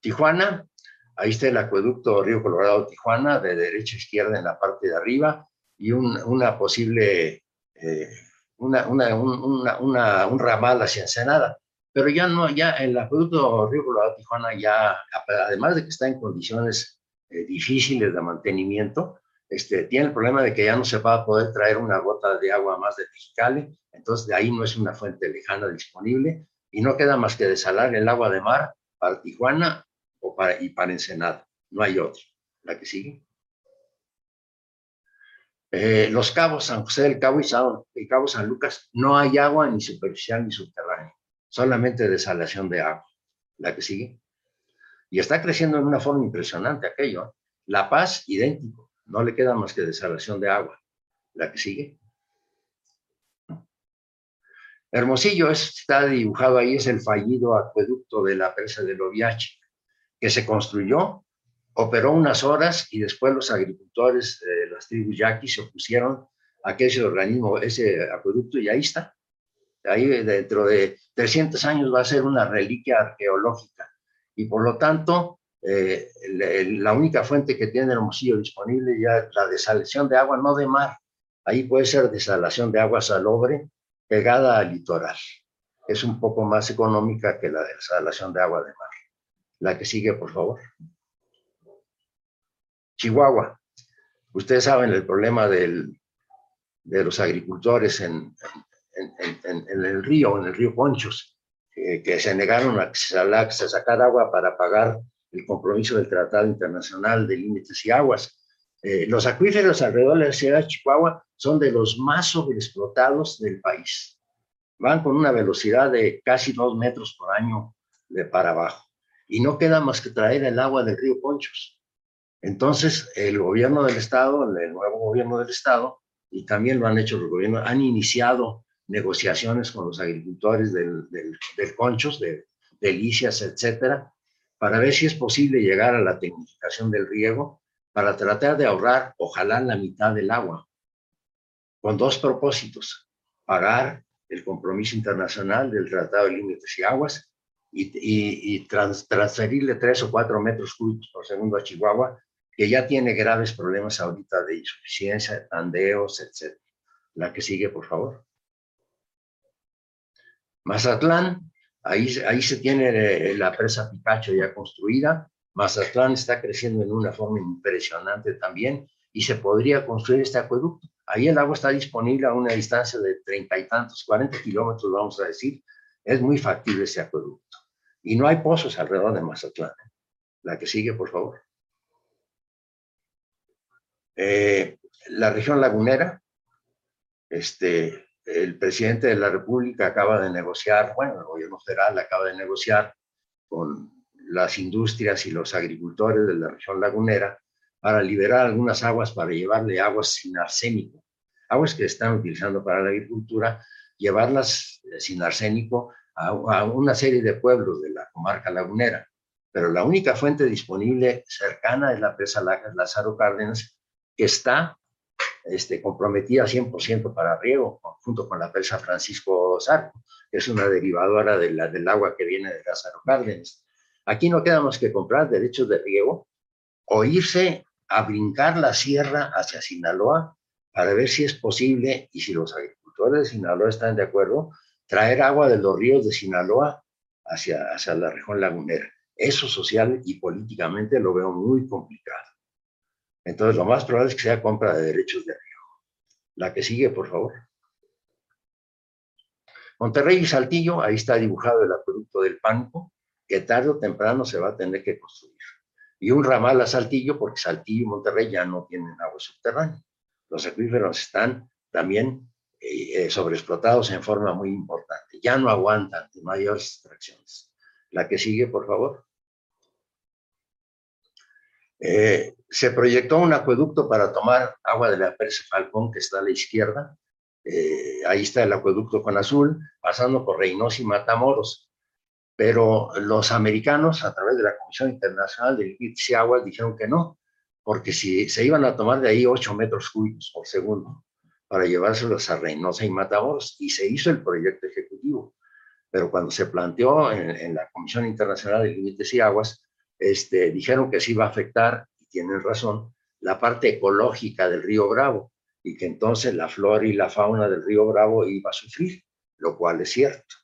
Tijuana, ahí está el acueducto Río Colorado-Tijuana, de derecha a izquierda en la parte de arriba, y una posible, eh, una, un ramal hacia Ensenada pero ya no, ya el acueducto Río Colorado Tijuana ya, además de que está en condiciones eh, difíciles de mantenimiento, este, tiene el problema de que ya no se va a poder traer una gota de agua más de Mexicali, entonces de ahí no es una fuente lejana disponible y no queda más que desalar el agua de mar para Tijuana o para, y para Ensenada, no hay otro. La que sigue. Eh, los cabos San José del Cabo y el Cabo San Lucas, no hay agua ni superficial ni subterránea solamente desalación de agua. La que sigue. Y está creciendo en una forma impresionante aquello. ¿eh? La Paz, idéntico. No le queda más que desalación de agua. La que sigue. Hermosillo está dibujado ahí, es el fallido acueducto de la presa de Loviache, que se construyó operó unas horas y después los agricultores de las tribus yaquis se opusieron a que ese organismo, ese acueducto, y ahí está. Ahí dentro de 300 años va a ser una reliquia arqueológica. Y por lo tanto, eh, la única fuente que tiene Hermosillo disponible ya la desalación de agua, no de mar. Ahí puede ser desalación de agua salobre pegada al litoral. Es un poco más económica que la desalación de agua de mar. La que sigue, por favor. Chihuahua. Ustedes saben el problema del, de los agricultores en, el río, en el río Ponchos, que se negaron a, a sacar agua para pagar el compromiso del Tratado Internacional de Límites y Aguas. Eh, los acuíferos alrededor de la ciudad de Chihuahua son de los más sobreexplotados del país. Van con una velocidad de casi dos metros por año de para abajo. Y no queda más que traer el agua del río Ponchos. Entonces, el gobierno del Estado, el nuevo gobierno del Estado, y también lo han hecho los gobiernos, han iniciado negociaciones con los agricultores del, del, Conchos, de Delicias, etcétera, para ver si es posible llegar a la tecnificación del riego para tratar de ahorrar, ojalá, la mitad del agua, con dos propósitos, pagar el compromiso internacional del Tratado de Límites y Aguas y, y, transferirle tres o cuatro metros cúbicos por segundo a Chihuahua, que ya tiene graves problemas ahorita de insuficiencia, tandeos, etc. La que sigue, por favor. Mazatlán, ahí, ahí se tiene eh, la presa Picacho ya construida. Mazatlán está creciendo en una forma impresionante también y se podría construir este acueducto. Ahí el agua está disponible a una distancia de treinta y tantos, cuarenta kilómetros, vamos a decir. Es muy factible ese acueducto. Y no hay pozos alrededor de Mazatlán. La que sigue, por favor. Eh, la región lagunera, este, el presidente de la República acaba de negociar, bueno, el gobierno federal acaba de negociar con las industrias y los agricultores de la región lagunera para liberar algunas aguas para llevarle aguas sin arsénico, aguas que están utilizando para la agricultura, llevarlas eh, sin arsénico a, una serie de pueblos de la comarca lagunera. Pero la única fuente disponible cercana es la presa Lázaro Cárdenas, que está este, comprometida 100% para riego, junto con la presa Francisco Zarco, que es una derivadora de la, del agua que viene de Lázaro Cárdenas. Aquí no queda más que comprar derechos de riego o irse a brincar la sierra hacia Sinaloa para ver si es posible y si los agricultores de Sinaloa están de acuerdo, traer agua de los ríos de Sinaloa hacia, hacia la región lagunera. Eso social y políticamente lo veo muy complicado. Entonces, lo más probable es que sea compra de derechos de riego. La que sigue, por favor. Monterrey y Saltillo, ahí está dibujado el acueducto del Panco, que tarde o temprano se va a tener que construir. Y un ramal a Saltillo, porque Saltillo y Monterrey ya no tienen agua subterránea. Los acuíferos están también eh, eh, sobreexplotados en forma muy importante. Ya no aguantan mayores extracciones. La que sigue, por favor. Eh, se proyectó un acueducto para tomar agua de la presa Falcón, que está a la izquierda. Eh, ahí está el acueducto con azul, pasando por Reynosa y Matamoros. Pero los americanos, a través de la Comisión Internacional de Límites y Aguas, dijeron que no, porque si se iban a tomar de ahí 8 metros cúbicos por segundo para llevárselos a Reynosa y Matamoros, y se hizo el proyecto ejecutivo. Pero cuando se planteó en, en la Comisión Internacional de Límites y Aguas, este, dijeron que sí iba a afectar, y tienen razón, la parte ecológica del río Bravo y que entonces la flora y la fauna del río Bravo iba a sufrir, lo cual es cierto.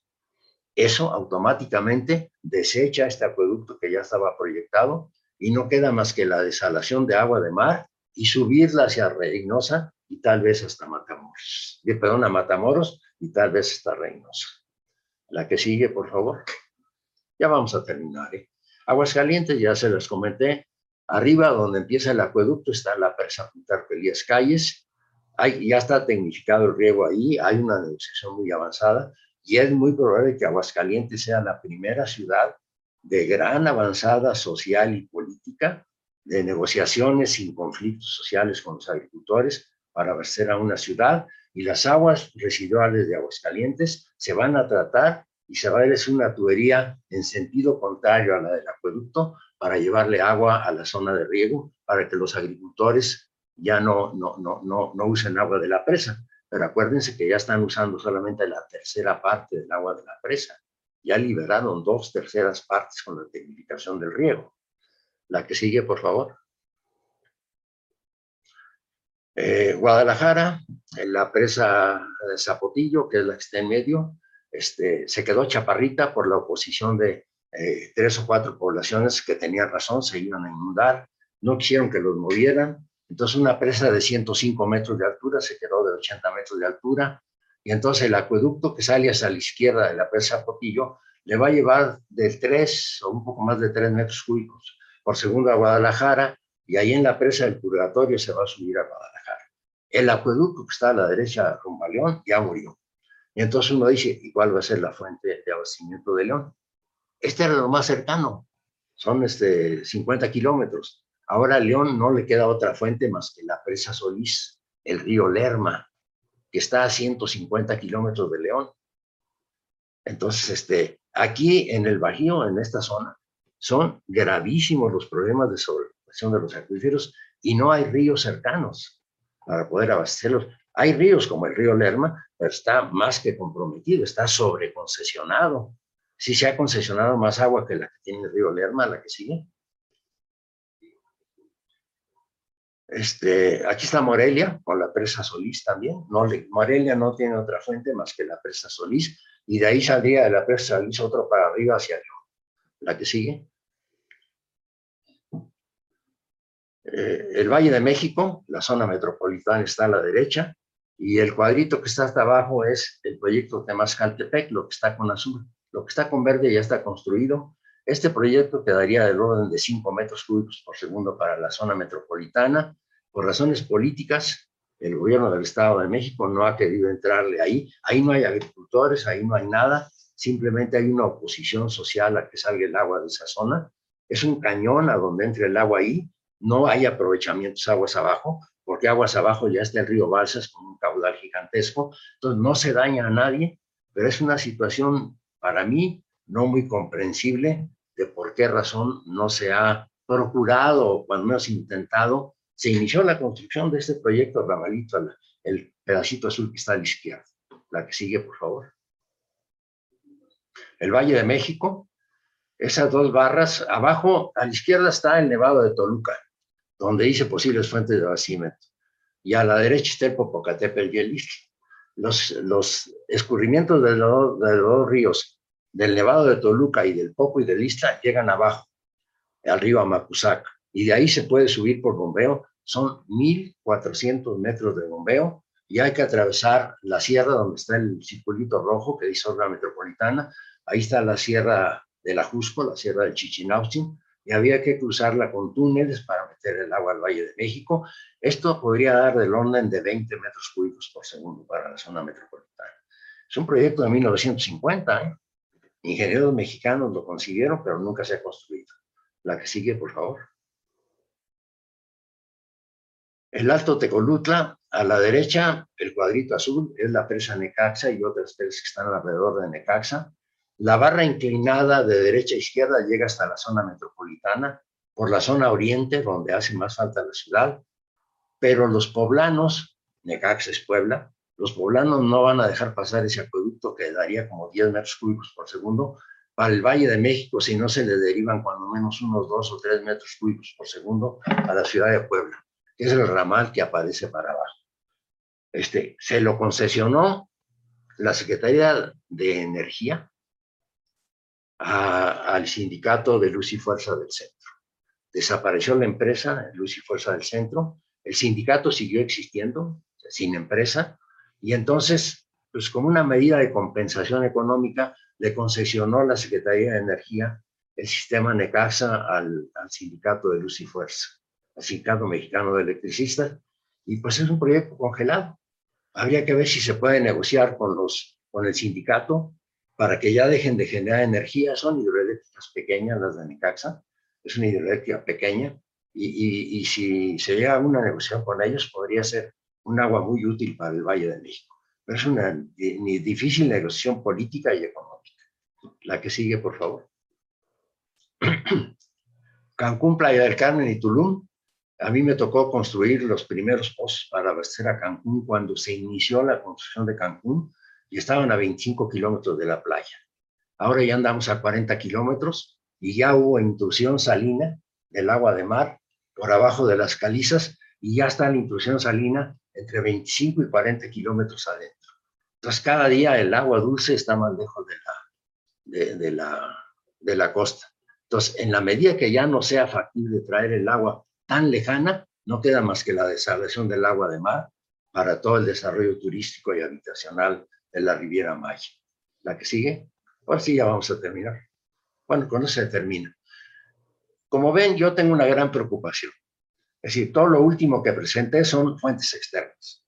Eso automáticamente desecha este acueducto que ya estaba proyectado y no queda más que la desalación de agua de mar y subirla hacia Reynosa y tal vez hasta Matamoros. Perdón, a Matamoros y tal vez hasta Reynosa. La que sigue, por favor. Ya vamos a terminar. ¿eh? Aguascalientes, ya se los comenté, arriba donde empieza el acueducto está la presa Pelías Calles, hay, ya está tecnificado el riego ahí, hay una negociación muy avanzada y es muy probable que Aguascalientes sea la primera ciudad de gran avanzada social y política, de negociaciones sin conflictos sociales con los agricultores para ser a una ciudad y las aguas residuales de Aguascalientes se van a tratar a hacer una tubería en sentido contrario a la del acueducto para llevarle agua a la zona de riego, para que los agricultores ya no, no, no, no, no usen agua de la presa. Pero acuérdense que ya están usando solamente la tercera parte del agua de la presa. Ya liberaron dos terceras partes con la tecnificación del riego. La que sigue, por favor. Eh, Guadalajara, en la presa de Zapotillo, que es la que está en medio, este, se quedó chaparrita por la oposición de eh, tres o cuatro poblaciones que tenían razón, se iban a inundar, no quisieron que los movieran, entonces una presa de 105 metros de altura se quedó de 80 metros de altura, y entonces el acueducto que sale hacia la izquierda de la presa Zapotillo le va a llevar de 3 o un poco más de 3 metros cúbicos por segundo a Guadalajara, y ahí en la presa del Purgatorio se va a subir a Guadalajara. El acueducto que está a la derecha rumbo a León ya murió. Y entonces uno dice, ¿y cuál va a ser la fuente de abastecimiento de León? Este era lo más cercano, son este, 50 kilómetros. Ahora a León no le queda otra fuente más que la presa Solís, el río Lerma, que está a 150 kilómetros de León. Entonces, este, aquí en el Bajío, en esta zona, son gravísimos los problemas de sobrepoblación de los acuíferos y no hay ríos cercanos para poder abastecerlos. Hay ríos como el río Lerma, pero está más que comprometido, está sobreconcesionado. Si se ha concesionado más agua que la que tiene el río Lerma, la que sigue. Este, aquí está Morelia, con la presa Solís también. No, Morelia no tiene otra fuente más que la presa Solís, y de ahí saldría de la presa Solís otro para arriba hacia. La que sigue. Eh, el Valle de México, la zona metropolitana está a la derecha, y el cuadrito que está hasta abajo es el proyecto Temascaltepec, lo que está con azul. Lo que está con verde ya está construido. Este proyecto quedaría del orden de 5 metros cúbicos por segundo para la zona metropolitana. Por razones políticas, el gobierno del Estado de México no ha querido entrarle ahí. Ahí no hay agricultores, ahí no hay nada. Simplemente hay una oposición social a que salga el agua de esa zona. Es un cañón a donde entre el agua ahí no hay aprovechamientos aguas abajo, porque aguas abajo ya está el río Balsas con un caudal gigantesco, entonces no se daña a nadie, pero es una situación para mí no muy comprensible de por qué razón no se ha procurado o cuando menos intentado. Se inició la construcción de este proyecto Ramalito, el pedacito azul que está a la izquierda. La que sigue, por favor. El Valle de México, esas dos barras, abajo a la izquierda está el Nevado de Toluca, donde dice posibles fuentes de abastecimiento. Y a la derecha está el Popocatépetl y el Los, los escurrimientos de los, de los ríos, del Nevado de Toluca y del Popo y del Isla, llegan abajo, al río Amacuzac. Y de ahí se puede subir por bombeo. Son 1.400 metros de bombeo y hay que atravesar la sierra donde está el circulito rojo que dice obra metropolitana. Ahí está la sierra de la Jusco, la sierra del Chichinautzin, y había que cruzarla con túneles para meter el agua al Valle de México. Esto podría dar del orden de 20 metros cúbicos por segundo para la zona metropolitana. Es un proyecto de 1950, ¿eh? Ingenieros mexicanos lo consiguieron, pero nunca se ha construido. La que sigue, por favor. El Alto Tecolutla, a la derecha, el cuadrito azul, es la presa Necaxa y otras presas que están alrededor de Necaxa. La barra inclinada de derecha a izquierda llega hasta la zona metropolitana, por la zona oriente, donde hace más falta la ciudad, pero los poblanos, Necaxa es Puebla, los poblanos no van a dejar pasar ese acueducto que daría como 10 metros cúbicos por segundo para el Valle de México si no se le derivan cuando menos unos 2 o 3 metros cúbicos por segundo a la ciudad de Puebla, que es el ramal que aparece para abajo. Este, se lo concesionó la Secretaría de Energía al sindicato de Luz y Fuerza del Centro. Desapareció la empresa Luz y Fuerza del Centro, el sindicato siguió existiendo sin empresa y entonces, pues como una medida de compensación económica, le concesionó la Secretaría de Energía el sistema Necaxa al, al sindicato de Luz y Fuerza, al sindicato mexicano de electricistas, y pues es un proyecto congelado. Habría que ver si se puede negociar con, los, con el sindicato para que ya dejen de generar energía. Son hidroeléctricas pequeñas las de Necaxa, es una hidroeléctrica pequeña, y, si se llega a una negociación con ellos, podría ser un agua muy útil para el Valle de México. Pero es una difícil negociación política y económica. La que sigue, por favor. Cancún, Playa del Carmen y Tulum, a mí me tocó construir los primeros pozos para abastecer a Cancún cuando se inició la construcción de Cancún y estaban a 25 kilómetros de la playa. Ahora ya andamos a 40 kilómetros y ya hubo intrusión salina del agua de mar por abajo de las calizas y ya está la intrusión salina entre 25 y 40 kilómetros adentro. Entonces, cada día el agua dulce está más lejos de la, de, la, de la costa. Entonces, en la medida que ya no sea factible traer el agua tan lejana, no queda más que la desalación del agua de mar para todo el desarrollo turístico y habitacional de la Riviera Maya. La que sigue, ahora sí ya vamos a terminar. Bueno, eso se termina. Como ven, yo tengo una gran preocupación. Es decir, todo lo último que presenté son fuentes externas.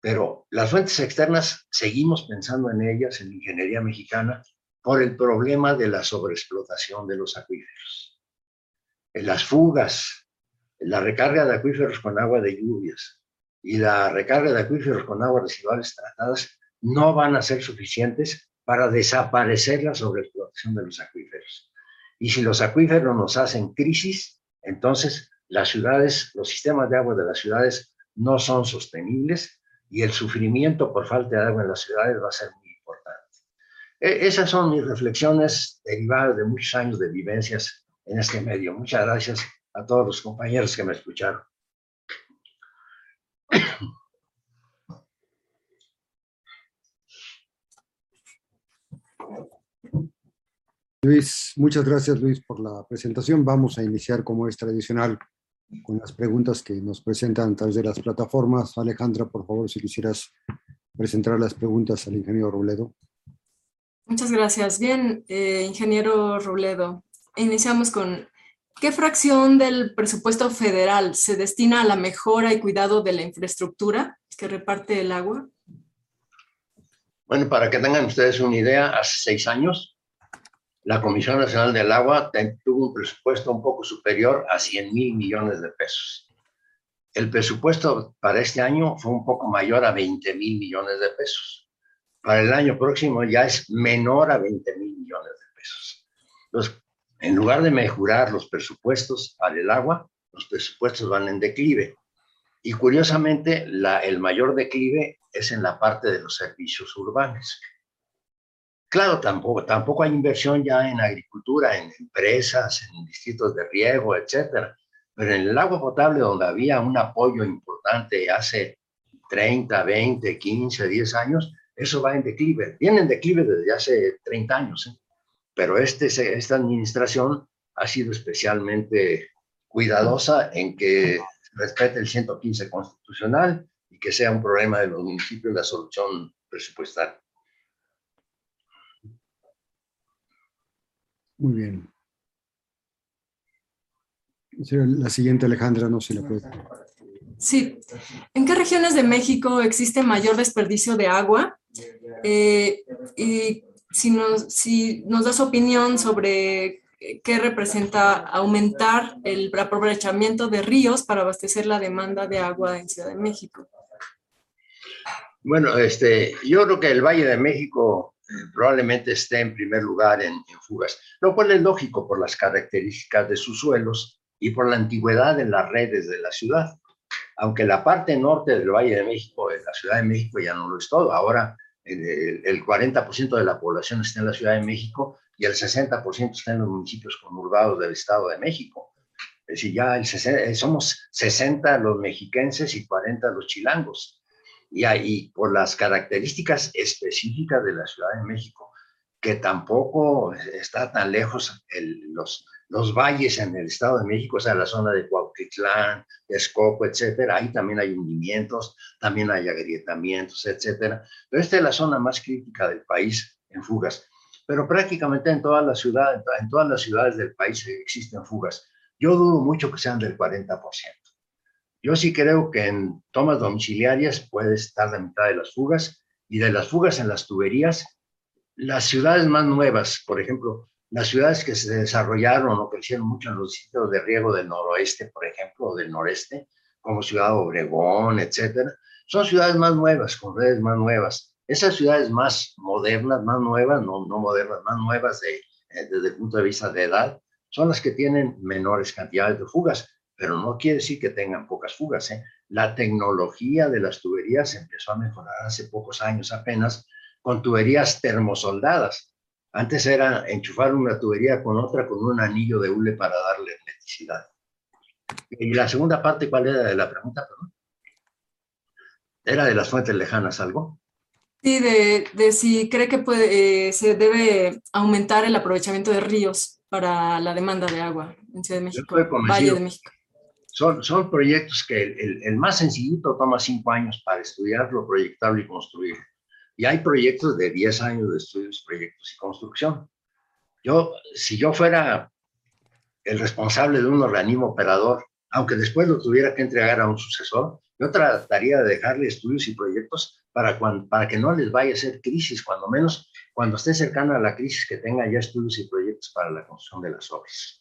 Pero las fuentes externas seguimos pensando en ellas en ingeniería mexicana por el problema de la sobreexplotación de los acuíferos. En las fugas, la recarga de acuíferos con agua de lluvias y la recarga de acuíferos con aguas residuales tratadas no van a ser suficientes para desaparecer la sobreexplotación de los acuíferos. Y si los acuíferos nos hacen crisis, entonces las ciudades, los sistemas de agua de las ciudades no son sostenibles y el sufrimiento por falta de agua en las ciudades va a ser muy importante. E, esas son mis reflexiones derivadas de muchos años de vivencias en este medio. Muchas gracias a todos los compañeros que me escucharon. Luis, muchas gracias Luis por la presentación. Vamos a iniciar como es tradicional con las preguntas que nos presentan a través de las plataformas. Alejandra, por favor, si quisieras presentar las preguntas al ingeniero Robledo. Muchas gracias. Bien, eh, ingeniero Robledo, iniciamos con ¿qué fracción del presupuesto federal se destina a la mejora y cuidado de la infraestructura que reparte el agua? Bueno, para que tengan ustedes una idea, hace seis años la Comisión Nacional del Agua tuvo un presupuesto un poco superior a 100 mil millones de pesos. El presupuesto para este año fue un poco mayor a 20 mil millones de pesos. Para el año próximo ya es menor a 20 mil millones de pesos. Entonces, en lugar de mejorar los presupuestos para el agua, los presupuestos van en declive. Y curiosamente, el mayor declive es en la parte de los servicios urbanos. Claro, tampoco, tampoco hay inversión ya en agricultura, en empresas, en distritos de riego, etcétera. Pero en el agua potable, donde había un apoyo importante hace 30, 20, 15, 10 años, eso va en declive. Viene en declive desde hace 30 años. ¿eh? Pero este, esta administración ha sido especialmente cuidadosa en que respete el 115 constitucional y que sea un problema de los municipios la solución presupuestal. Muy bien. La siguiente, Alejandra, no se la puede. Sí. ¿En qué regiones de México existe mayor desperdicio de agua? Eh, y si nos, si nos das opinión sobre qué representa aumentar el aprovechamiento de ríos para abastecer la demanda de agua en Ciudad de México. Bueno, este, yo creo que el Valle de México probablemente esté en primer lugar en, fugas, lo cual es lógico por las características de sus suelos y por la antigüedad de las redes de la ciudad. Aunque la parte norte del Valle de México, la Ciudad de México, ya no lo es todo. Ahora el, el 40% de la población está en la Ciudad de México y el 60% está en los municipios conurbados del Estado de México. Es decir, ya el, somos 60 los mexiquenses y 40 los chilangos y ahí por las características específicas de la Ciudad de México, que tampoco está tan lejos los, los valles en el Estado de México, o sea, la zona de Cuautitlán, de Escoco, etcétera, ahí también hay hundimientos, también hay agrietamientos, etcétera. Pero esta es la zona más crítica del país en fugas. Pero prácticamente en todas las ciudades, en todas las ciudades del país existen fugas. Yo dudo mucho que sean del 40%. Yo sí creo que en tomas domiciliarias puede estar la mitad de las fugas y de las fugas en las tuberías, las ciudades más nuevas, por ejemplo, las ciudades que se desarrollaron o crecieron mucho en los sitios de riego del noroeste, por ejemplo, o del noreste, como Ciudad Obregón, etcétera, son ciudades más nuevas, con redes más nuevas. Esas ciudades más modernas, más nuevas, no, no modernas, más nuevas de, eh, desde el punto de vista de edad, son las que tienen menores cantidades de fugas, pero no quiere decir que tengan pocas fugas. ¿eh? La tecnología de las tuberías empezó a mejorar hace pocos años apenas con tuberías termosoldadas. Antes era enchufar una tubería con otra con un anillo de hule para darle electricidad. Y la segunda parte, ¿cuál era de la pregunta? ¿Era de las fuentes lejanas algo? Sí, de, si cree que puede, eh, se debe aumentar el aprovechamiento de ríos para la demanda de agua en Ciudad de México, Valle de México. Son, son proyectos que el, el, más sencillito toma cinco años para estudiarlo, proyectarlo y construirlo. Y hay proyectos de 10 años de estudios, proyectos y construcción. Yo, si yo fuera el responsable de un organismo operador, aunque después lo tuviera que entregar a un sucesor, yo trataría de dejarle estudios y proyectos para, para que no les vaya a ser crisis, cuando menos cuando esté cercana a la crisis, que tenga ya estudios y proyectos para la construcción de las obras.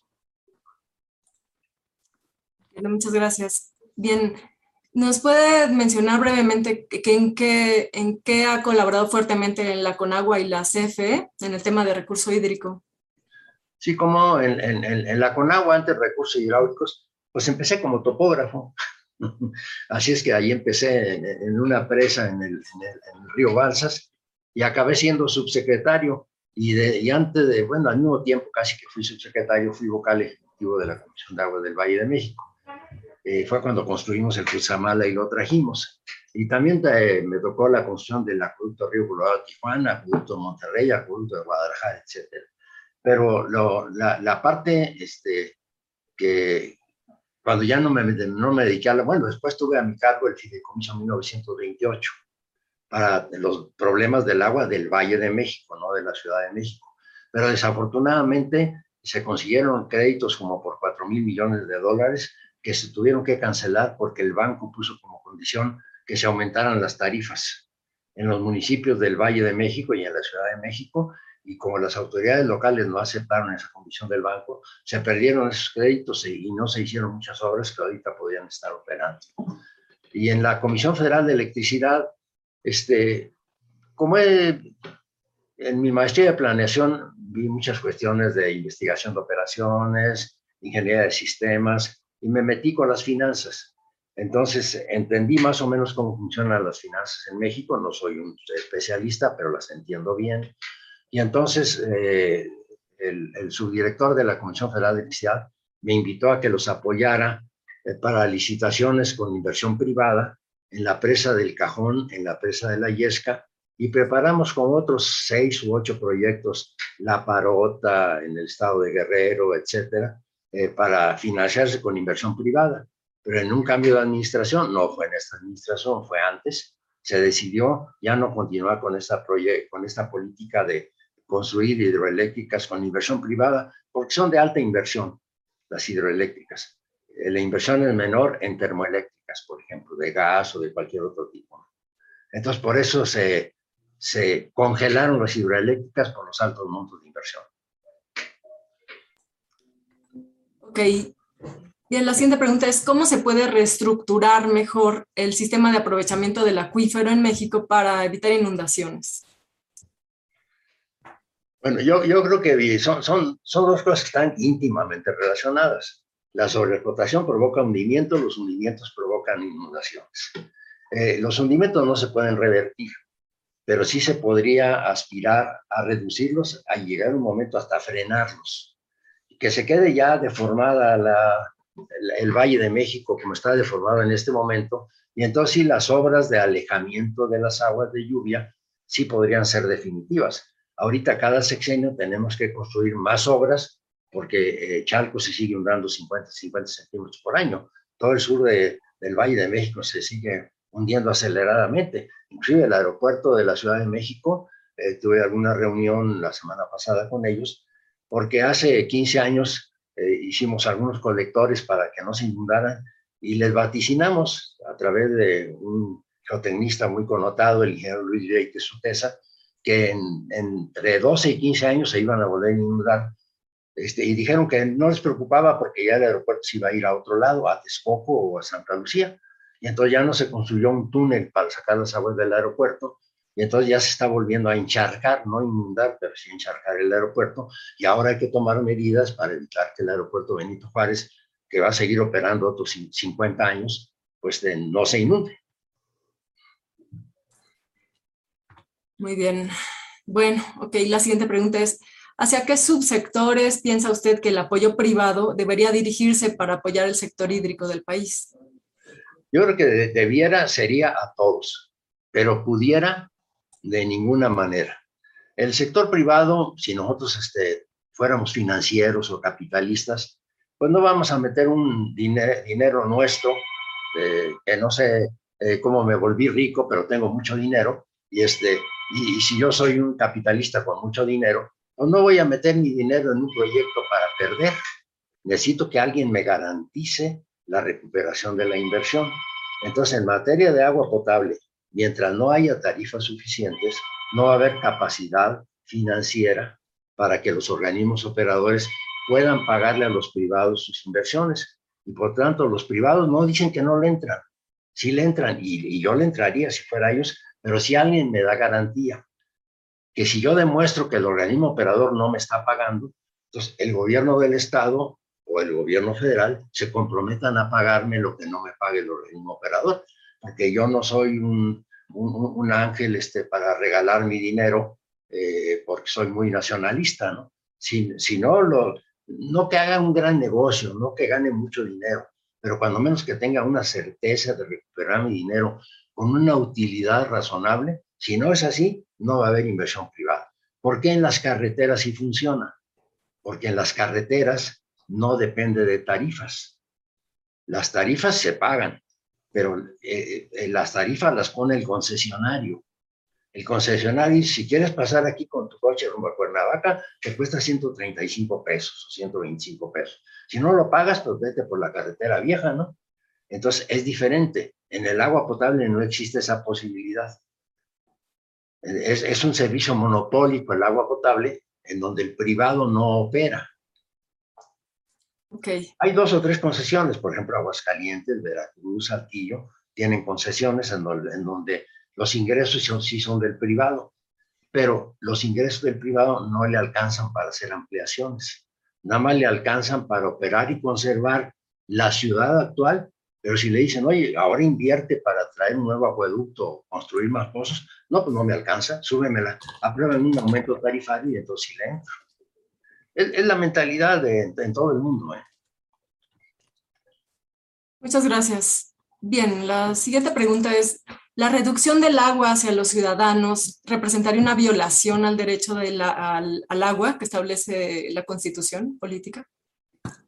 Muchas gracias. Bien, ¿Nos puede mencionar brevemente en, qué, en qué ha colaborado fuertemente en la Conagua y la CFE en el tema de recurso hídrico? Sí, como en, la Conagua, antes recursos hidráulicos, pues empecé como topógrafo. Así es que ahí empecé en, una presa en el, río Balsas y acabé siendo subsecretario. Y, de, y antes de, bueno, al mismo tiempo casi que fui subsecretario, fui vocal ejecutivo de la Comisión de Agua del Valle de México. Eh, fue cuando construimos el Cutzamala y lo trajimos. Y también eh, me tocó la construcción del acueducto Río Colorado Tijuana, acueducto Monterrey, acueducto de Guadalajara, etc. Pero lo, la, la, parte este, que cuando ya no me, no me dediqué a la, bueno, después tuve a mi cargo el Fideicomiso 1928 para los problemas del agua del Valle de México, no de la Ciudad de México. Pero desafortunadamente se consiguieron créditos como por 4 mil millones de dólares que se tuvieron que cancelar porque el banco puso como condición que se aumentaran las tarifas en los municipios del Valle de México y en la Ciudad de México, y como las autoridades locales no aceptaron esa condición del banco, se perdieron esos créditos y no se hicieron muchas obras que ahorita podían estar operando. Y en la Comisión Federal de Electricidad, este, como en mi maestría de planeación vi muchas cuestiones de investigación de operaciones, ingeniería de sistemas, y me metí con las finanzas. Entonces entendí más o menos cómo funcionan las finanzas en México. No soy un especialista, pero las entiendo bien. Y entonces eh, el, subdirector de la Comisión Federal de Electricidad me invitó a que los apoyara eh, para licitaciones con inversión privada en la presa del Cajón, en la presa de la Yesca, y preparamos con otros seis u ocho proyectos, La Parota en el estado de Guerrero, etcétera, eh, para financiarse con inversión privada. Pero en un cambio de administración, no fue en esta administración, fue antes, se decidió ya no continuar con esta, con esta política de construir hidroeléctricas con inversión privada, porque son de alta inversión las hidroeléctricas. Eh, la inversión es menor en termoeléctricas, por ejemplo, de gas o de cualquier otro tipo. Entonces, por eso se, se congelaron las hidroeléctricas por los altos montos de inversión. Ok. Bien, la siguiente pregunta es, ¿cómo se puede reestructurar mejor el sistema de aprovechamiento del acuífero en México para evitar inundaciones? Bueno, yo, yo creo que son, son, son dos cosas que están íntimamente relacionadas. La sobreexplotación provoca hundimientos, los hundimientos provocan inundaciones. Eh, los hundimientos no se pueden revertir, pero sí se podría aspirar a reducirlos, a llegar un momento hasta frenarlos que se quede ya deformada la, el, Valle de México como está deformado en este momento, y entonces sí las obras de alejamiento de las aguas de lluvia sí podrían ser definitivas. Ahorita cada sexenio tenemos que construir más obras porque eh, Chalco se sigue hundiendo 50, 50 centímetros por año. Todo el sur de, del Valle de México se sigue hundiendo aceleradamente. Inclusive el aeropuerto de la Ciudad de México, eh, tuve alguna reunión la semana pasada con ellos, porque hace 15 años eh, hicimos algunos colectores para que no se inundaran y les vaticinamos a través de un geotecnista muy connotado, el ingeniero Luis Vieite Sutesa, que en, entre 12 y 15 años se iban a volver a inundar. Este, y dijeron que no les preocupaba porque ya el aeropuerto se iba a ir a otro lado, a Texcoco o a Santa Lucía. Y entonces ya no se construyó un túnel para sacar las aguas del aeropuerto, y entonces ya se está volviendo a encharcar, no inundar, pero sí encharcar el aeropuerto, y ahora hay que tomar medidas para evitar que el aeropuerto Benito Juárez, que va a seguir operando otros 50 años, pues no se inunde. Muy bien. Bueno, ok, la siguiente pregunta es, ¿hacia qué subsectores piensa usted que el apoyo privado debería dirigirse para apoyar el sector hídrico del país? Yo creo que debiera, sería a todos, pero pudiera de ninguna manera. El sector privado, si nosotros este, fuéramos financieros o capitalistas, pues no vamos a meter un dinero nuestro, eh, que no sé eh, cómo me volví rico, pero tengo mucho dinero, y, este, y, si yo soy un capitalista con mucho dinero, pues no voy a meter mi dinero en un proyecto para perder. Necesito que alguien me garantice la recuperación de la inversión. Entonces, en materia de agua potable, mientras no haya tarifas suficientes, no va a haber capacidad financiera para que los organismos operadores puedan pagarle a los privados sus inversiones. Y por tanto, los privados no dicen que no le entran, sí le entran, y, yo le entraría si fuera ellos, pero si alguien me da garantía que si yo demuestro que el organismo operador no me está pagando, entonces el gobierno del Estado o el gobierno federal se comprometan a pagarme lo que no me pague el organismo operador, porque yo no soy un, un, ángel este, para regalar mi dinero eh, porque soy muy nacionalista, ¿no? Si, si no, lo, no que haga un gran negocio, no que gane mucho dinero, pero cuando menos que tenga una certeza de recuperar mi dinero con una utilidad razonable. Si no es así, no va a haber inversión privada. ¿Por qué en las carreteras sí funciona? Porque en las carreteras no depende de tarifas. Las tarifas se pagan, pero eh, eh, las tarifas las pone el concesionario. El concesionario, si quieres pasar aquí con tu coche rumbo a Cuernavaca, te cuesta 135 pesos o 125 pesos. Si no lo pagas, pues vete por la carretera vieja, ¿no? Entonces es diferente. En el agua potable no existe esa posibilidad. Es, es un servicio monopólico el agua potable en donde el privado no opera. Okay. Hay dos o tres concesiones, por ejemplo, Aguascalientes, Veracruz, Saltillo, tienen concesiones en donde, los ingresos son, sí son del privado, pero los ingresos del privado no le alcanzan para hacer ampliaciones, nada más le alcanzan para operar y conservar la ciudad actual, pero si le dicen, oye, ahora invierte para traer un nuevo acueducto, construir más pozos, no, pues no me alcanza, súbemela, aprueben un aumento tarifario y entonces sí le entro. Es, la mentalidad de, en todo el mundo. ¿eh? Muchas gracias. Bien, la siguiente pregunta es, ¿la reducción del agua hacia los ciudadanos representaría una violación al derecho al, agua que establece la constitución política?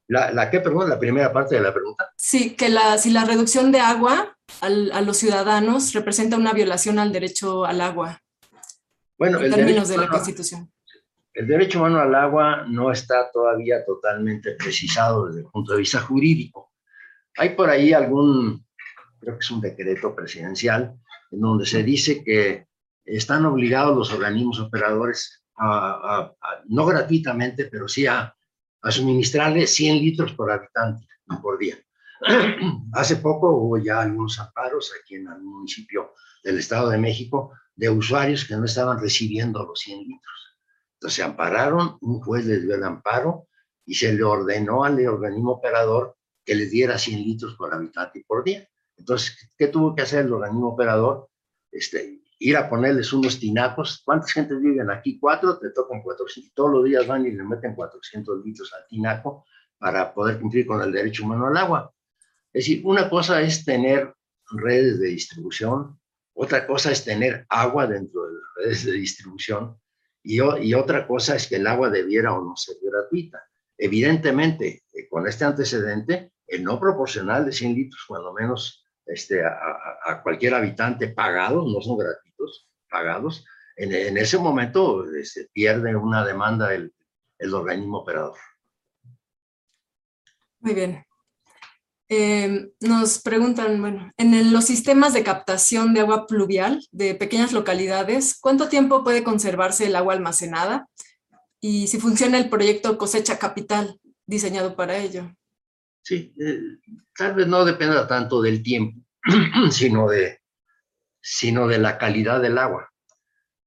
¿La, la qué, perdón? ¿La primera parte de la pregunta? Sí, que la, si la reducción de agua a los ciudadanos representa una violación al derecho al agua. Bueno, en términos de la Constitución. El derecho humano al agua no está todavía totalmente precisado desde el punto de vista jurídico. Hay por ahí algún, creo que es un decreto presidencial, en donde se dice que están obligados los organismos operadores a, no gratuitamente, pero sí a, suministrarle 100 litros por habitante por día. Hace poco hubo ya algunos amparos aquí en el municipio del Estado de México de usuarios que no estaban recibiendo los 100 litros. Entonces se ampararon, un juez les dio el amparo y se le ordenó al organismo operador que les diera 100 litros por habitante y por día. Entonces, ¿qué tuvo que hacer el organismo operador? Este, ir a ponerles unos tinacos. ¿Cuántas gentes viven aquí? Cuatro, te tocan 400. Todos los días van y le meten 400 litros al tinaco para poder cumplir con el derecho humano al agua. Es decir, una cosa es tener redes de distribución, otra cosa es tener agua dentro de las redes de distribución y, otra cosa es que el agua debiera o no ser gratuita. Evidentemente, eh, con este antecedente, el no proporcional de 100 litros, cuando menos este, a, cualquier habitante pagados, no son gratuitos, pagados, en, ese momento se este, pierde una demanda el, el organismo operador. Muy bien. Em, nos preguntan, bueno, en los sistemas de captación de agua pluvial de pequeñas localidades, ¿cuánto tiempo puede conservarse el agua almacenada? Y si funciona el proyecto Cosecha Capital diseñado para ello. Sí, eh, tal vez no dependa tanto del tiempo, sino de, sino de la calidad del agua.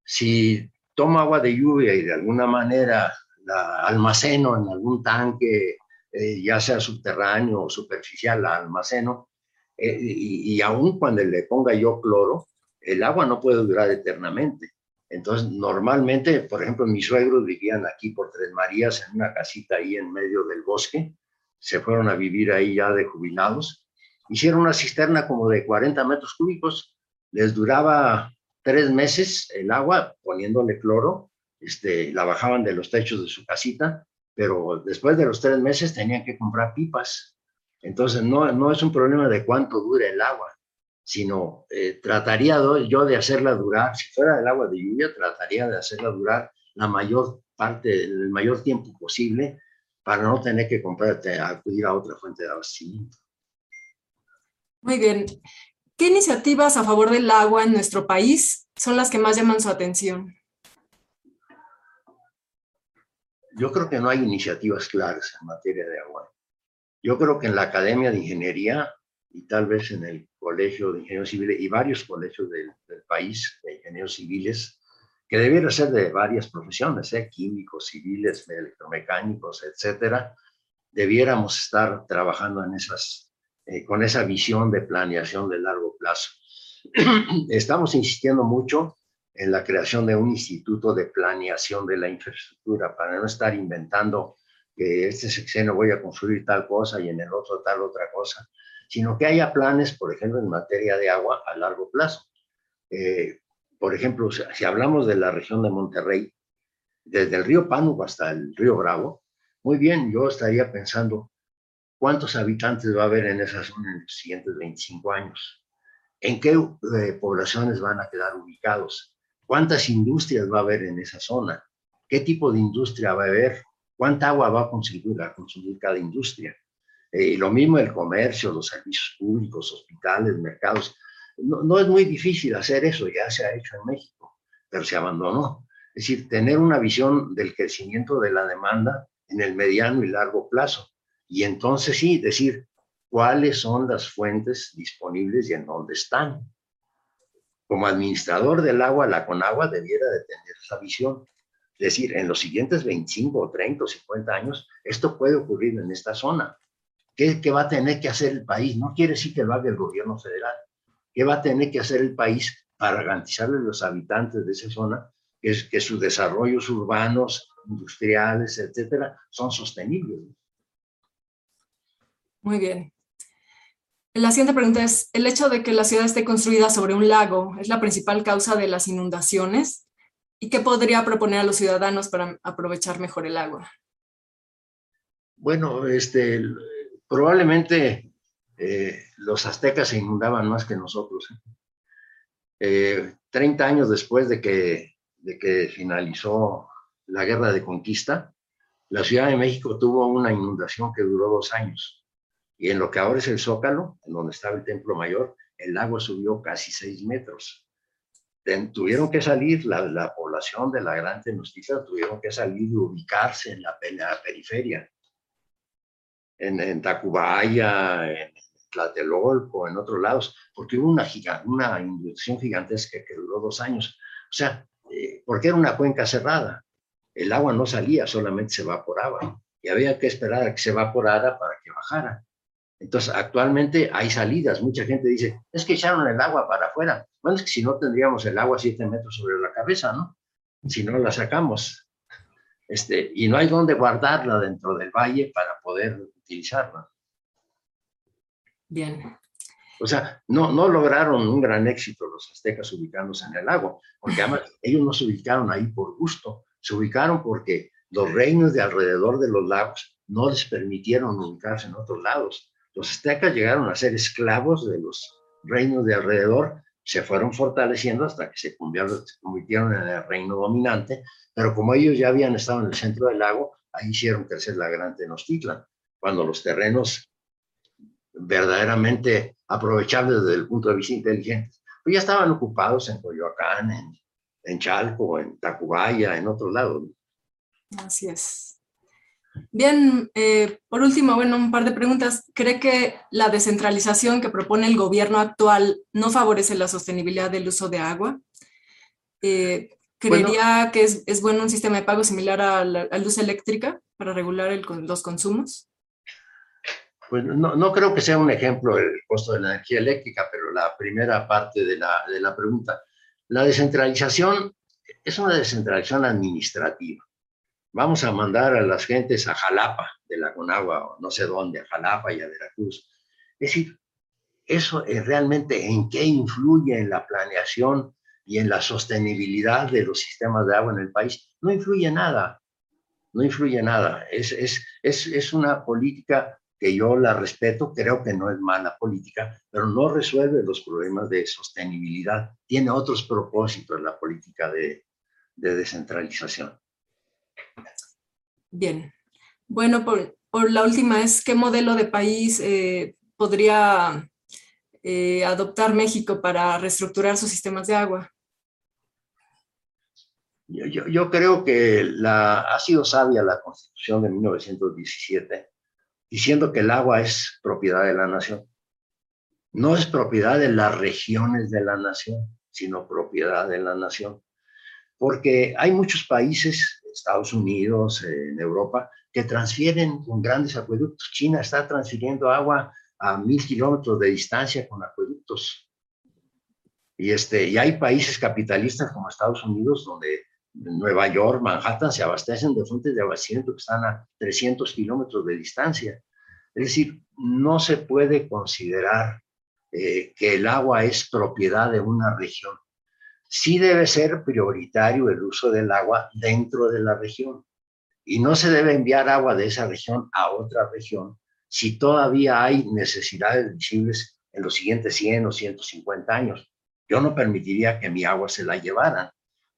si tomo agua de lluvia y de alguna manera la almaceno en algún tanque, eh, ya sea subterráneo o superficial, la almaceno, eh, y, y aún cuando le ponga yo cloro, el agua no puede durar eternamente. Entonces, normalmente, por ejemplo, mis suegros vivían aquí por Tres Marías, en una casita ahí en medio del bosque, se fueron a vivir ahí ya de jubilados, hicieron una cisterna como de 40 metros cúbicos, les duraba tres meses el agua poniéndole cloro, este, la bajaban de los techos de su casita, pero después de los tres meses tenían que comprar pipas. Entonces, no, no es un problema de cuánto dure el agua, sino eh, trataría yo de hacerla durar, si fuera el agua de lluvia, trataría de hacerla durar la mayor parte, el mayor tiempo posible para no tener que comprarte, acudir a otra fuente de abastecimiento. Muy bien. ¿Qué iniciativas a favor del agua en nuestro país son las que más llaman su atención? Yo creo que no hay iniciativas claras en materia de agua. Yo creo que en la Academia de Ingeniería y tal vez en el Colegio de Ingenieros Civiles y varios colegios del, país de ingenieros civiles, que debiera ser de varias profesiones, ¿eh? químicos, civiles, electromecánicos, etcétera, debiéramos estar trabajando en esas, eh, con esa visión de planeación de largo plazo. Estamos insistiendo mucho en la creación de un instituto de planeación de la infraestructura para no estar inventando que este sexenio voy a construir tal cosa y en el otro tal otra cosa, sino que haya planes, por ejemplo, en materia de agua a largo plazo. Eh, por ejemplo, si hablamos de la región de Monterrey, desde el río Pánuco hasta el río Bravo, muy bien, yo estaría pensando cuántos habitantes va a haber en esa zona en los siguientes 25 años, en qué eh, poblaciones van a quedar ubicados, cuántas industrias va a haber en esa zona, qué tipo de industria va a haber, cuánta agua va a consumir, a cada industria. Eh, lo mismo el comercio, los servicios públicos, hospitales, mercados. No, no, es muy difícil hacer eso, ya se ha hecho en México, pero se abandonó. Es decir, tener una visión del crecimiento de la demanda en el mediano y largo plazo. Y entonces sí, decir cuáles son las fuentes disponibles y en dónde están. Como administrador del agua, la Conagua debiera de tener esa visión. Es decir, en los siguientes 25, 30 o 50 años, esto puede ocurrir en esta zona ¿Qué, va a tener que hacer el país? No quiere decir que lo haga el gobierno federal. ¿Qué va a tener que hacer el país para garantizarle a los habitantes de esa zona que, que sus desarrollos urbanos, industriales, etcétera, son sostenibles? Muy bien. La siguiente pregunta es, ¿el hecho de que la ciudad esté construida sobre un lago es la principal causa de las inundaciones? ¿Y qué podría proponer a los ciudadanos para aprovechar mejor el agua? Bueno, este, Probablemente eh, los aztecas se inundaban más que nosotros. ¿eh? 30 eh, años después de que, de que finalizó la guerra de conquista, la Ciudad de México tuvo una inundación que duró dos años. Y en lo que ahora es el Zócalo, en donde estaba el Templo Mayor, el agua subió casi seis metros. tuvieron que salir, la, la, población de la Gran Tenochtitlan tuvieron que salir y ubicarse en la, en la periferia en, Tacubaya, en Tlatelolco, en otros lados, porque hubo una, una inundación gigantesca que duró dos años. O sea, eh, porque era una cuenca cerrada. El agua no salía, solamente se evaporaba. Y había que esperar a que se evaporara para que bajara. Entonces, actualmente hay salidas. Mucha gente dice, es que echaron el agua para afuera. Bueno, es que si no tendríamos el agua siete metros sobre la cabeza, ¿no? Si no la sacamos. Este, y no hay dónde guardarla dentro del valle para poder utilizarla. Bien. O sea, no, no lograron un gran éxito los aztecas ubicándose en el lago, porque además ellos no se ubicaron ahí por gusto, se ubicaron porque los reinos de alrededor de los lagos no les permitieron ubicarse en otros lados. Los aztecas llegaron a ser esclavos de los reinos de alrededor, se fueron fortaleciendo hasta que se convirtieron en el reino dominante, pero como ellos ya habían estado en el centro del lago, ahí hicieron crecer la gran Tenochtitlan cuando los terrenos verdaderamente aprovechables desde el punto de vista inteligente, pues ya estaban ocupados en Coyoacán, en, en Chalco, en Tacubaya, en otros lados. Así es. Bien, eh, por último, bueno, un par de preguntas. ¿Cree que la descentralización que propone el gobierno actual no favorece la sostenibilidad del uso de agua? Eh, creería que es, es, bueno un sistema de pago similar a la luz eléctrica para regular el, los consumos. Pues no, no, creo que sea un ejemplo el costo de la energía eléctrica, pero la primera parte de la, de la pregunta. La descentralización es una descentralización administrativa. Vamos a mandar a las gentes a Jalapa, de la Conagua, o no sé dónde, a Jalapa y a Veracruz. Es decir, eso es realmente en qué influye en la planeación y en la sostenibilidad de los sistemas de agua en el país. No influye nada, no influye nada. Es, es, es, es una política que yo la respeto, creo que no es mala política, pero no resuelve los problemas de sostenibilidad. Tiene otros propósitos la política de, de descentralización. Bien. Bueno, por, la última es, ¿qué modelo de país eh, podría eh, adoptar México para reestructurar sus sistemas de agua? Yo, creo que ha sido sabia la Constitución de 1917 diciendo que el agua es propiedad de la nación. No es propiedad de las regiones de la nación, sino propiedad de la nación. Porque hay muchos países, Estados Unidos, en Europa, que transfieren con grandes acueductos. China está transfiriendo agua a mil kilómetros de distancia con acueductos. Y, este, y hay países capitalistas como Estados Unidos donde Nueva York, Manhattan se abastecen de fuentes de abastecimiento que están a 300 kilómetros de distancia. Es decir, no se puede considerar eh, que el agua es propiedad de una región. Sí debe ser prioritario el uso del agua dentro de la región y no se debe enviar agua de esa región a otra región si todavía hay necesidades visibles en los siguientes 100 o 150 años. Yo no permitiría que mi agua se la llevaran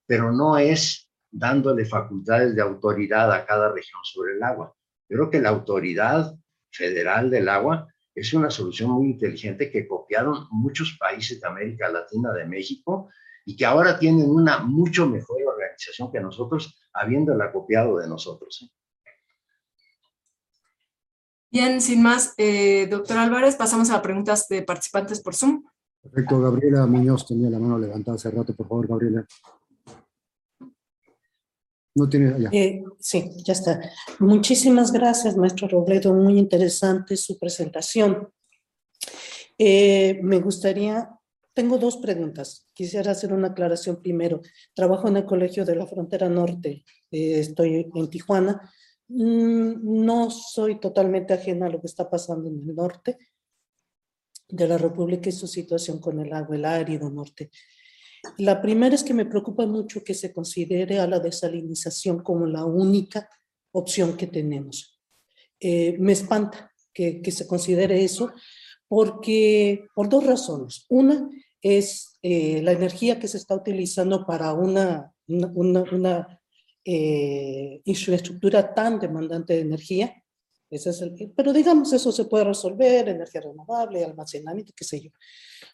pero no es dándole facultades de autoridad a cada región sobre el agua. Yo creo que la autoridad federal del agua es una solución muy inteligente que copiaron muchos países de América Latina, de México, y que ahora tienen una mucho mejor organización que nosotros, habiéndola copiado de nosotros. ¿eh? Bien, sin más, eh, doctor Álvarez, pasamos a preguntas de participantes por Zoom. Perfecto, Gabriela Muñoz tenía la mano levantada hace rato, por favor, Gabriela. No tiene ya. Eh, sí, ya está. Muchísimas gracias, maestro Robledo. Muy interesante su presentación. Eh, me gustaría, tengo dos preguntas. Quisiera hacer una aclaración primero. Trabajo en el Colegio de la Frontera Norte. Eh, estoy en Tijuana. Mm, no soy totalmente ajena a lo que está pasando en el norte de la República y su situación con el agua, el árido norte. La primera es que me preocupa mucho que se considere a la desalinización como la única opción que tenemos. Eh, me espanta que, que, se considere eso porque por dos razones. Una es eh, la energía que se está utilizando para una, una, una eh, infraestructura tan demandante de energía ese es el, pero digamos, eso se puede resolver, energía renovable, almacenamiento, qué sé yo.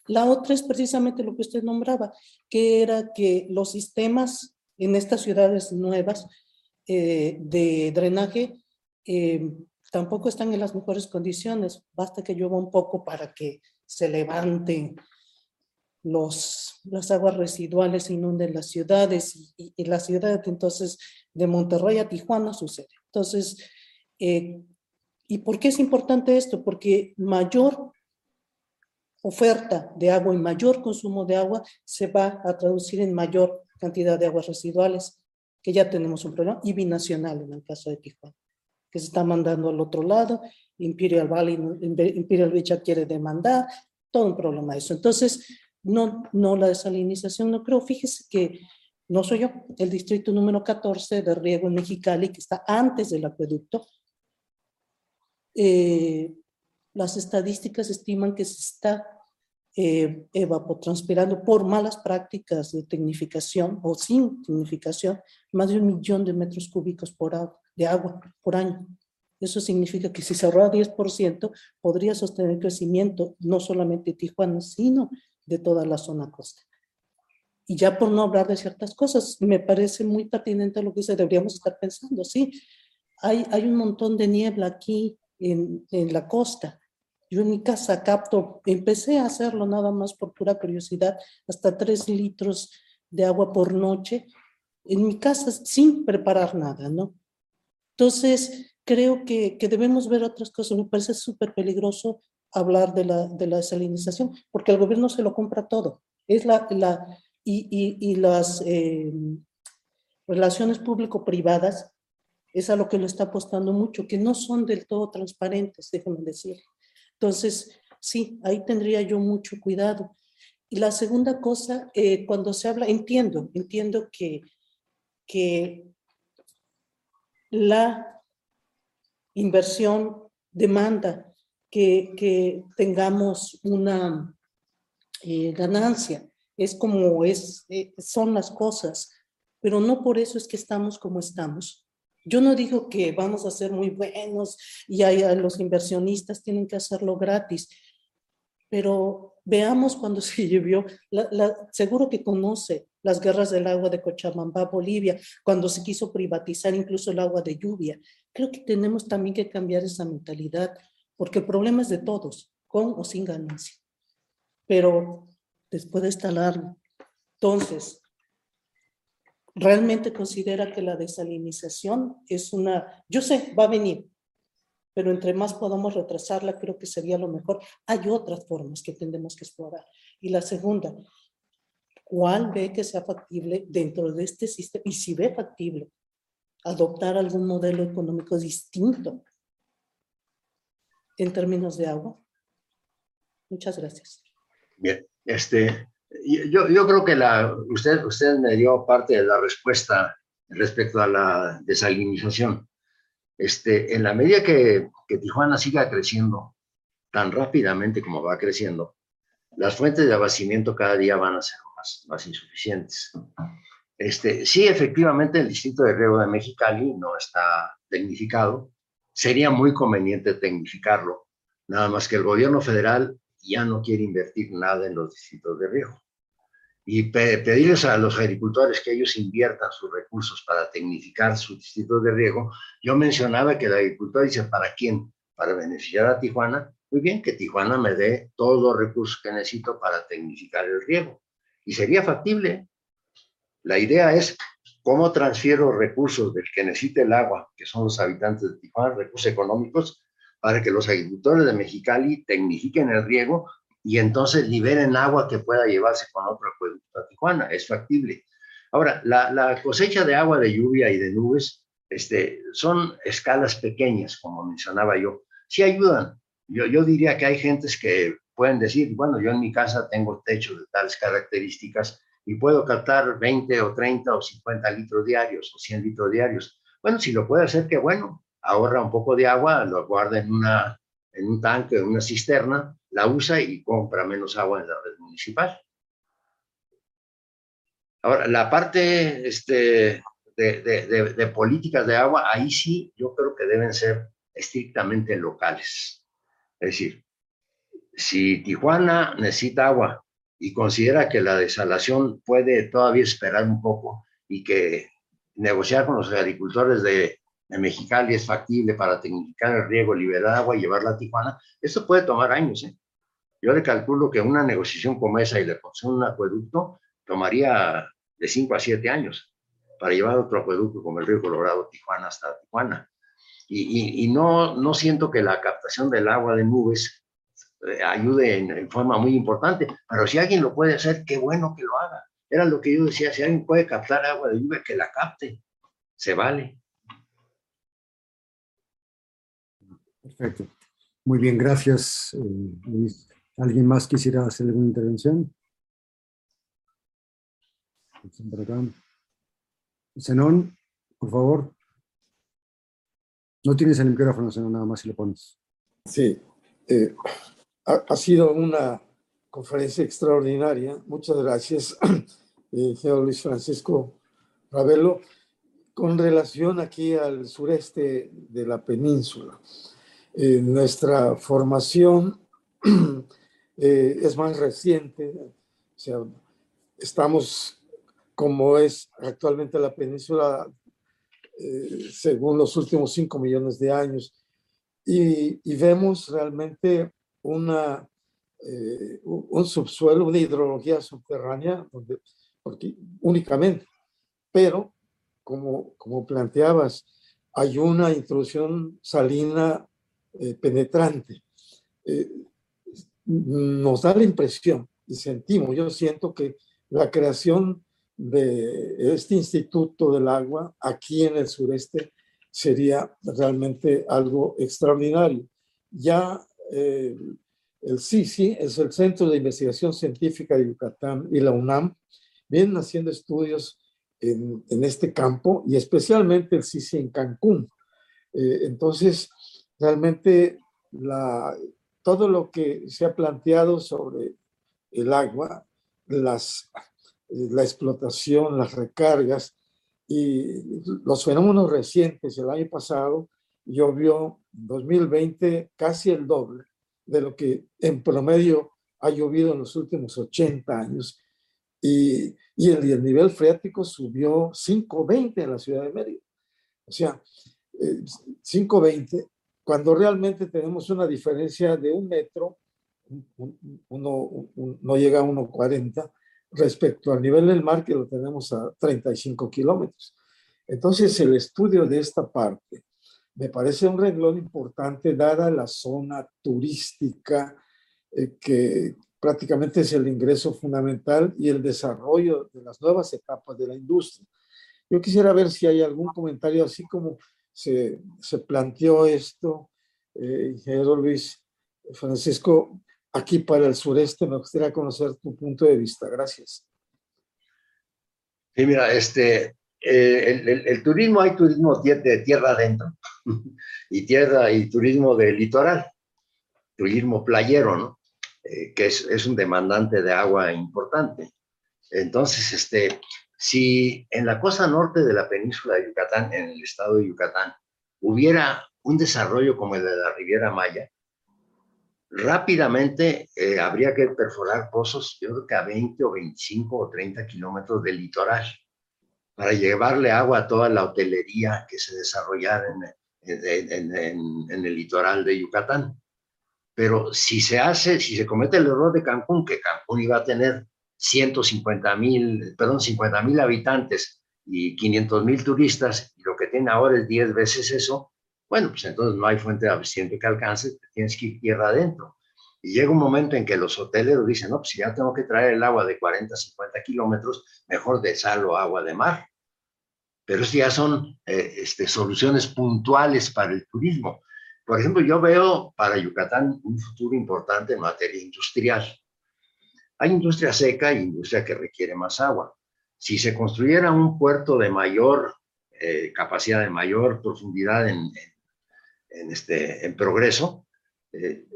La otra es precisamente lo que usted nombraba, que era que los sistemas en estas ciudades nuevas eh, de drenaje eh, tampoco están en las mejores condiciones. Basta que llueva un poco para que se levanten los, las aguas residuales inunden las ciudades y, y, la ciudad entonces de Monterrey a Tijuana sucede. Entonces, eh, ¿Y por qué es importante esto? Porque mayor oferta de agua y mayor consumo de agua se va a traducir en mayor cantidad de aguas residuales, que ya tenemos un problema, y binacional en el caso de Tijuana, que se está mandando al otro lado, Imperial Valley, Imperial Beach quiere demandar, todo un problema eso. Entonces, no, no la desalinización, no creo, fíjese que no soy yo, el distrito número 14 de riego en Mexicali, que está antes del acueducto, eh, las estadísticas estiman que se está eh, evapotranspirando por malas prácticas de tecnificación o sin tecnificación más de un millón de metros cúbicos por agua, de agua por año. Eso significa que si se ahorra 10%, podría sostener crecimiento no solamente de Tijuana, sino de toda la zona costa. Y ya por no hablar de ciertas cosas, me parece muy pertinente lo que se deberíamos estar pensando. Sí, hay, hay un montón de niebla aquí, en, en la costa. Yo en mi casa capto, empecé a hacerlo nada más por pura curiosidad, hasta tres litros de agua por noche en mi casa sin preparar nada, ¿no? Entonces, creo que, que debemos ver otras cosas. Me parece súper peligroso hablar de la, de la desalinización, porque el gobierno se lo compra todo. Es la, la, y, y, y las eh, relaciones público-privadas es a lo que lo está apostando mucho, que no son del todo transparentes, déjenme decir. Entonces, sí, ahí tendría yo mucho cuidado. Y la segunda cosa, eh, cuando se habla, entiendo, entiendo que, que la inversión demanda que, que tengamos una eh, ganancia. Es como es, eh, son las cosas, pero no por eso es que estamos como estamos. Yo no digo que vamos a ser muy buenos y hay, los inversionistas tienen que hacerlo gratis, pero veamos cuando se llevó, seguro que conoce las guerras del agua de Cochabamba, Bolivia, cuando se quiso privatizar incluso el agua de lluvia. Creo que tenemos también que cambiar esa mentalidad, porque el problema es de todos, con o sin ganancia. Pero después de esta larga, entonces, realmente considera que la desalinización es una, yo sé, va a venir, pero entre más podamos retrasarla, creo que sería lo mejor. Hay otras formas que tendremos que explorar. Y la segunda, ¿cuál ve que sea factible dentro de este sistema? Y si ve factible, adoptar algún modelo económico distinto en términos de agua. Muchas gracias. Bien, este, yo, yo creo que la, usted, me dio parte de la respuesta respecto a la desalinización. Este, en la medida que Tijuana siga creciendo tan rápidamente como va creciendo, las fuentes de abastecimiento cada día van a ser más, insuficientes. Este, sí, efectivamente, el distrito de riego de Mexicali no está tecnificado. Sería muy conveniente tecnificarlo, nada más que el gobierno federal ya no quiere invertir nada en los distritos de riego y pedirles a los agricultores que ellos inviertan sus recursos para tecnificar sus distritos de riego. Yo mencionaba que el agricultor dice, ¿para quién? Para beneficiar a Tijuana. Muy bien, que Tijuana me dé todos los recursos que necesito para tecnificar el riego. Y sería factible. La idea es cómo transfiero recursos del que necesite el agua, que son los habitantes de Tijuana, recursos económicos, para que los agricultores de Mexicali tecnifiquen el riego y entonces liberen agua que pueda llevarse con otro acueducto a Tijuana. Es factible. Ahora, la, cosecha de agua de lluvia y de nubes este, son escalas pequeñas, como mencionaba yo. Sí ayudan. Yo, yo diría que hay gentes que pueden decir, bueno, yo en mi casa tengo techo de tales características y puedo captar 20 o 30 o 50 litros diarios o 100 litros diarios. Bueno, si lo puede hacer, qué bueno. Ahorra un poco de agua, lo guarda en, una, en un tanque, en una cisterna la usa y compra menos agua en la red municipal. Ahora, la parte este, de, políticas de agua, ahí sí yo creo que deben ser estrictamente locales. Es decir, si Tijuana necesita agua y considera que la desalación puede todavía esperar un poco y que negociar con los agricultores de, de Mexicali es factible para tecnificar el riego, liberar agua y llevarla a Tijuana, esto puede tomar años. ¿eh? Yo le calculo que una negociación como esa y le construcción un acueducto tomaría de 5 a 7 años para llevar otro acueducto como el río Colorado, Tijuana hasta Tijuana. Y, y, no, no siento que la captación del agua de nubes ayude en, en, forma muy importante, pero si alguien lo puede hacer, qué bueno que lo haga. Era lo que yo decía, si alguien puede captar agua de lluvia, que la capte, se vale. Perfecto. Muy bien, gracias, eh, Luis. ¿Alguien más quisiera hacer alguna intervención? Zenón, por favor. No tienes el micrófono, Zenón, nada más si lo pones. Sí, eh, ha, sido una conferencia extraordinaria. Muchas gracias, eh, señor Luis Francisco Ravelo, con relación aquí al sureste de la península. Eh, nuestra formación Eh, es más reciente, o sea, estamos como es actualmente la península según los últimos cinco millones de años y vemos realmente una, eh, un subsuelo, una hidrología subterránea, donde, porque únicamente, pero como, como planteabas, hay una introducción salina eh, penetrante. Eh, nos da la impresión y sentimos, yo siento que la creación de este Instituto del Agua aquí en el sureste sería realmente algo extraordinario. Ya eh, el CICI es el Centro de Investigación Científica de Yucatán y la UNAM vienen haciendo estudios en, este campo y especialmente el CICI en Cancún. Eh, entonces, realmente todo lo que se ha planteado sobre el agua, las, la explotación, las recargas y los fenómenos recientes, el año pasado llovió en 2020 casi el doble de lo que en promedio ha llovido en los últimos 80 años y, y, el, nivel freático subió 5.20 en la ciudad de Mérida. O sea, 5.20, eh, cuando realmente tenemos una diferencia de un metro, uno, no llega a 1.40 respecto al nivel del mar que lo tenemos a 35 kilómetros. Entonces, el estudio de esta parte me parece un renglón importante dada la zona turística eh, que prácticamente es el ingreso fundamental y el desarrollo de las nuevas etapas de la industria. Yo quisiera ver si hay algún comentario así como se, se planteó esto, eh, ingeniero Luis Francisco, aquí para el sureste. Me gustaría conocer tu punto de vista. Gracias. Sí, mira, este, eh, el, turismo, hay turismo de tierra adentro y tierra y turismo de litoral, turismo playero, ¿no? Eh, que es, un demandante de agua importante. Entonces, este, si en la costa norte de la península de Yucatán, en el estado de Yucatán, hubiera un desarrollo como el de la Riviera Maya, rápidamente eh, habría que perforar pozos, yo creo que a 20 o 25 o 30 kilómetros del litoral, para llevarle agua a toda la hotelería que se desarrollara en, en, el litoral de Yucatán. Pero si se hace, si se comete el error de Cancún, que Cancún iba a tener 150 mil, perdón, 50 mil habitantes y 500 mil turistas, y lo que tiene ahora es 10 veces eso, bueno, pues entonces no hay fuente de abastecimiento que alcance, tienes que ir tierra adentro. Y llega un momento en que los hoteleros dicen, no, pues si ya tengo que traer el agua de 40, 50 kilómetros, mejor desalo agua de mar. Pero eso ya son eh, este, soluciones puntuales para el turismo. Por ejemplo, yo veo para Yucatán un futuro importante en materia industrial. Hay industria seca y industria que requiere más agua. Si se construyera un puerto de mayor eh, capacidad, de mayor profundidad en, en, este, en progreso, eh,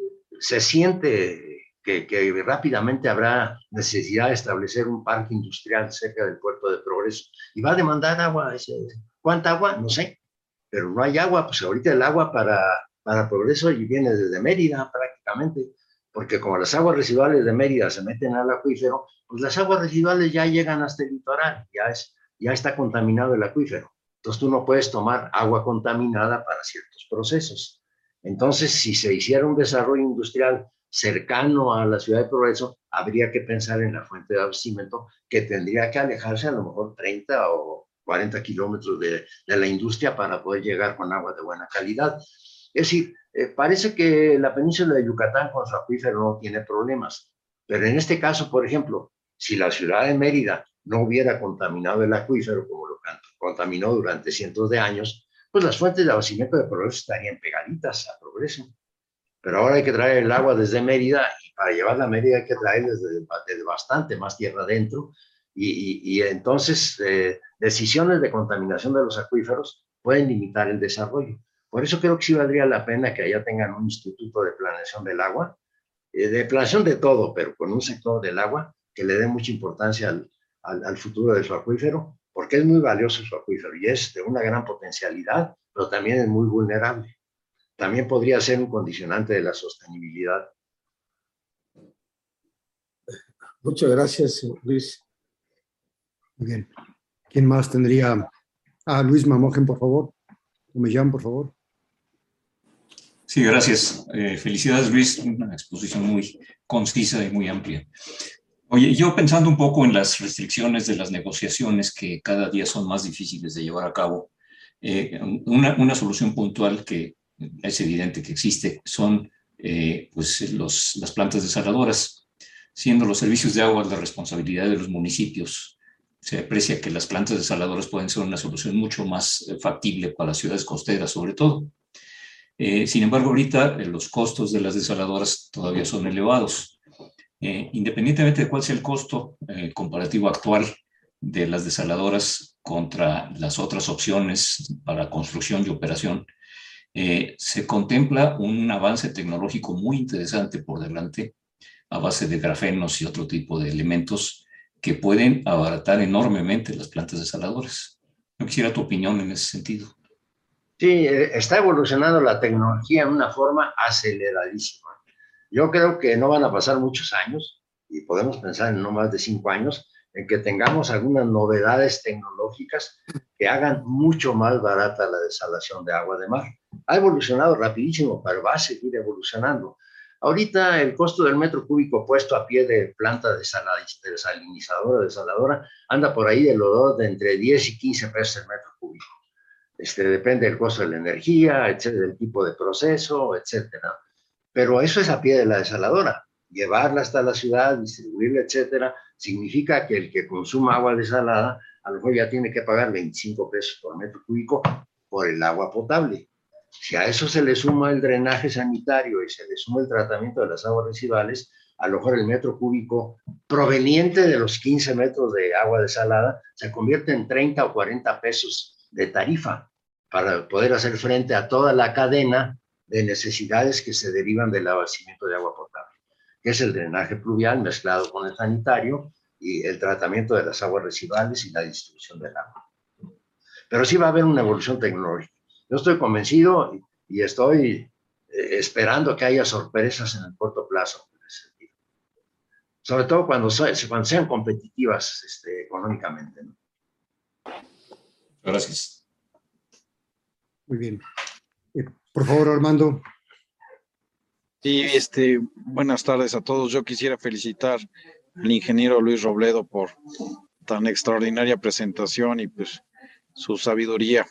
se siente que, rápidamente habrá necesidad de establecer un parque industrial cerca del puerto de progreso y va a demandar agua. ¿Cuánta agua? No sé, pero no hay agua, pues ahorita el agua para, para progreso viene desde Mérida prácticamente, porque como las aguas residuales de Mérida se meten al acuífero, pues las aguas residuales ya llegan hasta el litoral, ya, es, ya está contaminado el acuífero. Entonces tú no puedes tomar agua contaminada para ciertos procesos. Entonces, si se hiciera un desarrollo industrial cercano a la ciudad de Progreso, habría que pensar en la fuente de abastecimiento que tendría que alejarse a lo mejor 30 o 40 kilómetros de, la industria para poder llegar con agua de buena calidad. Es decir, eh, parece que la península de Yucatán con su acuífero no tiene problemas, pero en este caso, por ejemplo, si la ciudad de Mérida no hubiera contaminado el acuífero como lo contaminó durante cientos de años, pues las fuentes de abastecimiento de progreso estarían pegaditas a progreso. Pero ahora hay que traer el agua desde Mérida y para llevarla a Mérida hay que traer desde, bastante más tierra adentro y, y, entonces eh, decisiones de contaminación de los acuíferos pueden limitar el desarrollo. Por eso creo que sí valdría la pena que allá tengan un instituto de planeación del agua, eh, de planeación de todo, pero con un sector del agua que le dé mucha importancia al, al, futuro de su acuífero, porque es muy valioso su acuífero y es de una gran potencialidad, pero también es muy vulnerable. También podría ser un condicionante de la sostenibilidad. Muchas gracias, Luis. Muy bien. ¿Quién más tendría? Ah, Luis Mamogen, por favor. me llaman, por favor. Sí, gracias. Eh, felicidades, Luis. Una exposición muy concisa y muy amplia. Oye, yo pensando un poco en las restricciones de las negociaciones que cada día son más difíciles de llevar a cabo, eh, una, solución puntual que es evidente que existe son eh, pues los, las plantas desaladoras, siendo los servicios de agua la responsabilidad de los municipios. Se aprecia que las plantas desaladoras pueden ser una solución mucho más eh, factible para las ciudades costeras, sobre todo. sin embargo, ahorita los costos de las desaladoras todavía son elevados eh, independientemente de cuál sea el costo eh, comparativo actual de las desaladoras contra las otras opciones para construcción y operación, eh, se contempla un avance tecnológico muy interesante por delante a base de grafenos y otro tipo de elementos que pueden abaratar enormemente las plantas desaladoras. Yo quisiera tu opinión en ese sentido. Sí, está evolucionando la tecnología en una forma aceleradísima. Yo creo que no van a pasar muchos años, y podemos pensar en no más de cinco años, en que tengamos algunas novedades tecnológicas que hagan mucho más barata la desalación de agua de mar. Ha evolucionado rapidísimo, pero va a seguir evolucionando. Ahorita el costo del metro cúbico puesto a pie de planta desalinizadora, desaladora, anda por ahí del odor de entre 10 y 15 pesos el metro cúbico. Este, depende del costo de la energía, etcétera, del tipo de proceso, etcétera. Pero eso es a pie de la desaladora. Llevarla hasta la ciudad, distribuirla, etcétera, significa que el que consuma agua desalada a lo mejor ya tiene que pagar 25 pesos por metro cúbico por el agua potable. Si a eso se le suma el drenaje sanitario y se le suma el tratamiento de las aguas residuales, a lo mejor el metro cúbico proveniente de los 15 metros de agua desalada se convierte en 30 o 40 pesos de tarifa para poder hacer frente a toda la cadena de necesidades que se derivan del abastecimiento de agua potable, que es el drenaje pluvial mezclado con el sanitario y el tratamiento de las aguas residuales y la distribución del agua. Pero sí va a haber una evolución tecnológica. Yo estoy convencido y estoy eh, esperando que haya sorpresas en el corto plazo. Sobre todo cuando, cuando sean competitivas este, económicamente. Gracias. Muy bien. Por favor, Armando. Sí, este, buenas tardes a todos. Yo quisiera felicitar al ingeniero Luis Robledo por tan extraordinaria presentación y pues su sabiduría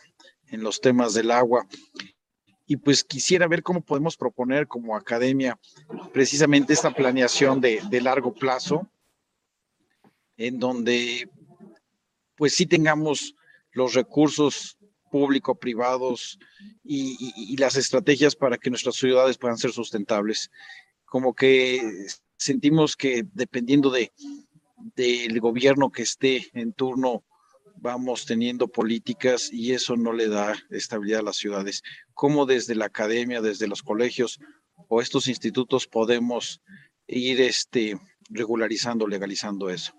en los temas del agua. Y pues quisiera ver cómo podemos proponer como academia precisamente esta planeación de, de largo plazo, en donde pues sí tengamos los recursos público-privados y, las estrategias para que nuestras ciudades puedan ser sustentables. Como que sentimos que dependiendo de del gobierno que esté en turno, vamos teniendo políticas y eso no le da estabilidad a las ciudades. ¿Cómo desde la academia, desde los colegios o estos institutos podemos ir este, regularizando, legalizando eso?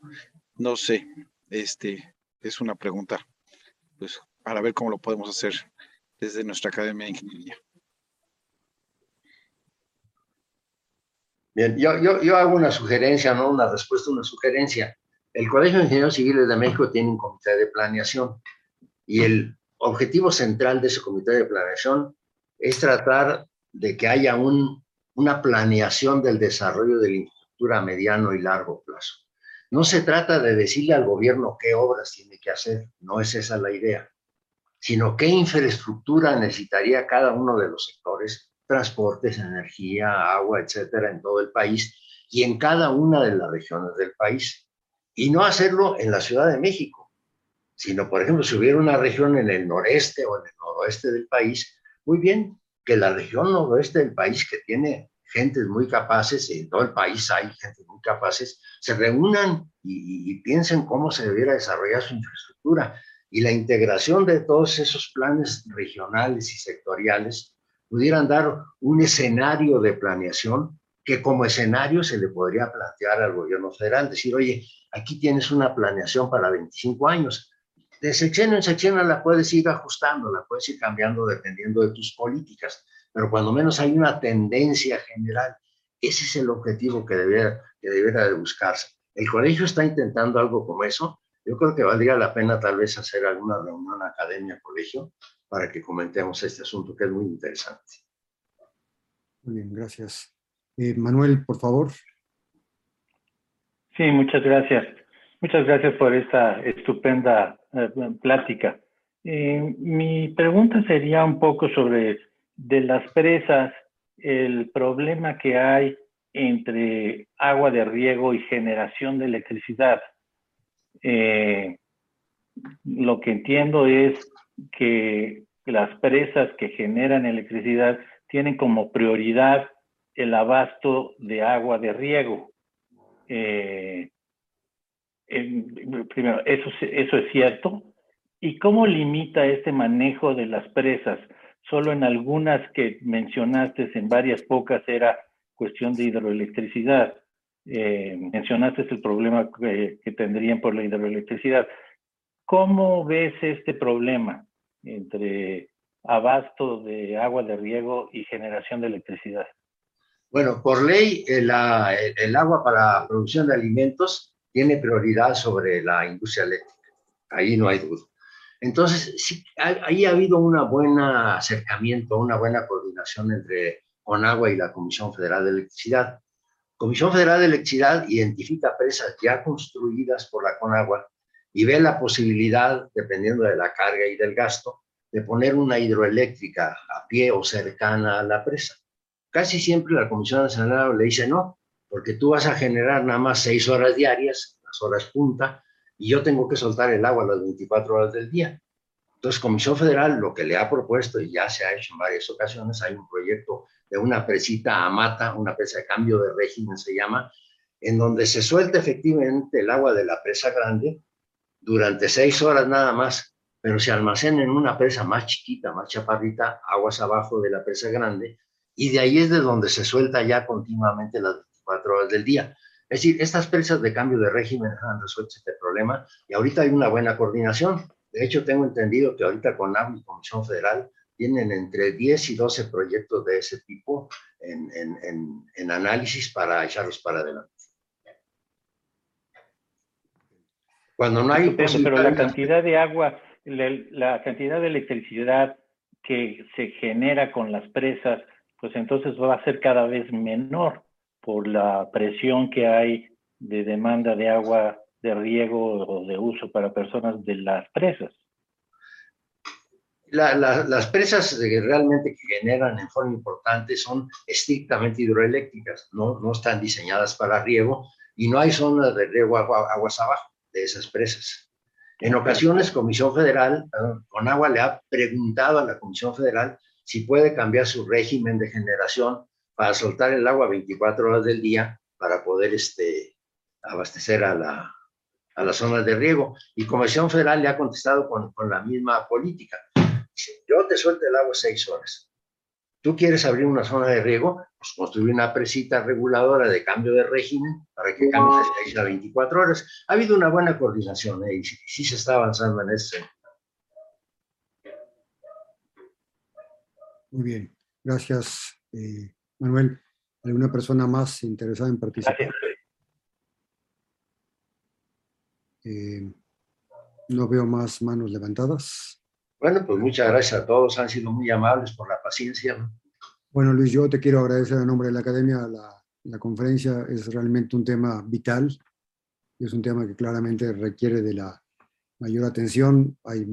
No sé, este, es una pregunta pues, para ver cómo lo podemos hacer desde nuestra Academia de Ingeniería. Bien, yo, yo, yo hago una sugerencia, no una respuesta, una sugerencia. El Colegio de Ingenieros Civiles de México tiene un comité de planeación y el objetivo central de ese comité de planeación es tratar de que haya un, una planeación del desarrollo de la infraestructura a mediano y largo plazo. No se trata de decirle al gobierno qué obras tiene que hacer, no es esa la idea sino qué infraestructura necesitaría cada uno de los sectores, transportes, energía, agua, etcétera, en todo el país y en cada una de las regiones del país. Y no hacerlo en la Ciudad de México, sino, por ejemplo, si hubiera una región en el noreste o en el noroeste del país, muy bien, que la región noroeste del país, que tiene gentes muy capaces, y en todo el país hay gente muy capaces, se reúnan y, y piensen cómo se debiera desarrollar su infraestructura y la integración de todos esos planes regionales y sectoriales pudieran dar un escenario de planeación que como escenario se le podría plantear al gobierno federal, decir, oye, aquí tienes una planeación para 25 años, de sexenio en sexenio la puedes ir ajustando, la puedes ir cambiando dependiendo de tus políticas, pero cuando menos hay una tendencia general. Ese es el objetivo que debiera, que debiera de buscarse. El colegio está intentando algo como eso, yo creo que valdría la pena tal vez hacer alguna reunión academia, colegio, para que comentemos este asunto que es muy interesante. Muy bien, gracias. Eh, Manuel, por favor. Sí, muchas gracias. Muchas gracias por esta estupenda eh, plática. Eh, mi pregunta sería un poco sobre de las presas, el problema que hay entre agua de riego y generación de electricidad. Eh, lo que entiendo es que las presas que generan electricidad tienen como prioridad el abasto de agua de riego. Eh, primero, ¿eso, ¿eso es cierto? ¿Y cómo limita este manejo de las presas? Solo en algunas que mencionaste, en varias pocas, era cuestión de hidroelectricidad. Eh, mencionaste el problema que, que, tendrían por la hidroelectricidad. ¿Cómo ves este problema entre abasto de agua de riego y generación de electricidad? Bueno, por ley, el, el, agua para producción de alimentos tiene prioridad sobre la industria eléctrica. Ahí no hay duda. Entonces, sí, ahí ha habido un buen acercamiento, una buena coordinación entre Conagua y la Comisión Federal de Electricidad. Comisión Federal de Electricidad identifica presas ya construidas por la Conagua y ve la posibilidad, dependiendo de la carga y del gasto, de poner una hidroeléctrica a pie o cercana a la presa. Casi siempre la Comisión Nacional le dice no, porque tú vas a generar nada más seis horas diarias, las horas punta, y yo tengo que soltar el agua las 24 horas del día. Entonces, Comisión Federal lo que le ha propuesto, y ya se ha hecho en varias ocasiones, hay un proyecto de una presita a mata, una presa de cambio de régimen se llama, en donde se suelta efectivamente el agua de la presa grande durante seis horas nada más pero se almacena en una presa más chiquita, más chaparrita, aguas abajo de la presa grande, y de ahí es de donde se suelta ya continuamente las 24 horas del día. Es decir, estas presas de cambio de régimen han resuelto este problema y ahorita hay una buena coordinación. De hecho, tengo entendido que ahorita con y Comisión Federal tienen entre 10 y 12 proyectos de ese tipo en, en, en análisis para echarlos para adelante. Cuando no hay... Pero, pero la cantidad de agua la, cantidad de electricidad que se genera con las presas, pues entonces va a ser cada vez menor por la presión que hay de demanda de agua de riego o de uso para personas de las presas. las presas realmente que generan en forma importante son estrictamente hidroeléctricas, no, no están diseñadas para riego y no hay zonas de riego aguas abajo de esas presas. En ocasiones, Comisión Federal, con agua le ha preguntado a la Comisión Federal si puede cambiar su régimen de generación para soltar el agua 24 horas del día para poder este, abastecer a, la, a las zonas de riego. Y Comisión Federal le ha contestado con, con la misma política. yo te suelto el agua seis horas tú quieres abrir una zona de riego, pues construir una presita reguladora de cambio de régimen para que cambie de a 24 horas. Ha habido una buena coordinación ¿eh? y sí, se está avanzando en eso. Muy bien, gracias eh, Manuel. ¿Alguna persona más interesada en participar? Eh, no veo más manos levantadas. Bueno, pues muchas gracias a todos, han sido muy amables por la paciencia. Bueno, Luis, yo te quiero agradecer en nombre de la Academia. La, la conferencia es realmente un tema vital, es un tema que claramente requiere de la mayor atención. Hay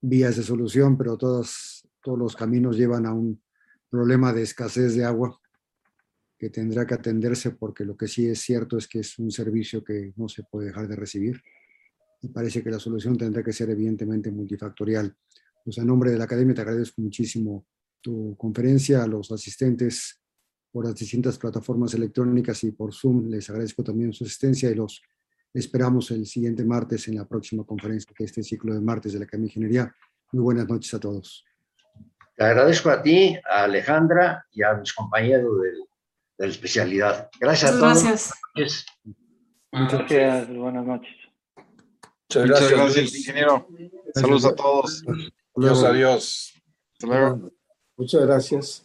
vías de solución, pero todas, todos los caminos llevan a un problema de escasez de agua que tendrá que atenderse porque lo que sí es cierto es que es un servicio que no se puede dejar de recibir y parece que la solución tendrá que ser evidentemente multifactorial. Pues a nombre de la Academia te agradezco muchísimo tu conferencia, a los asistentes por las distintas plataformas electrónicas y por Zoom. Les agradezco también su asistencia y los esperamos el siguiente martes en la próxima conferencia, que es este ciclo de martes de la Academia de Ingeniería. Muy buenas noches a todos. Te agradezco a ti, a Alejandra y a mis compañeros de, la especialidad. Gracias a todos. Gracias. Muchas gracias. Buenas noches. Muchas gracias, ingeniero. Saludos a todos. Adiós, adiós. Hasta luego. Muchas gracias.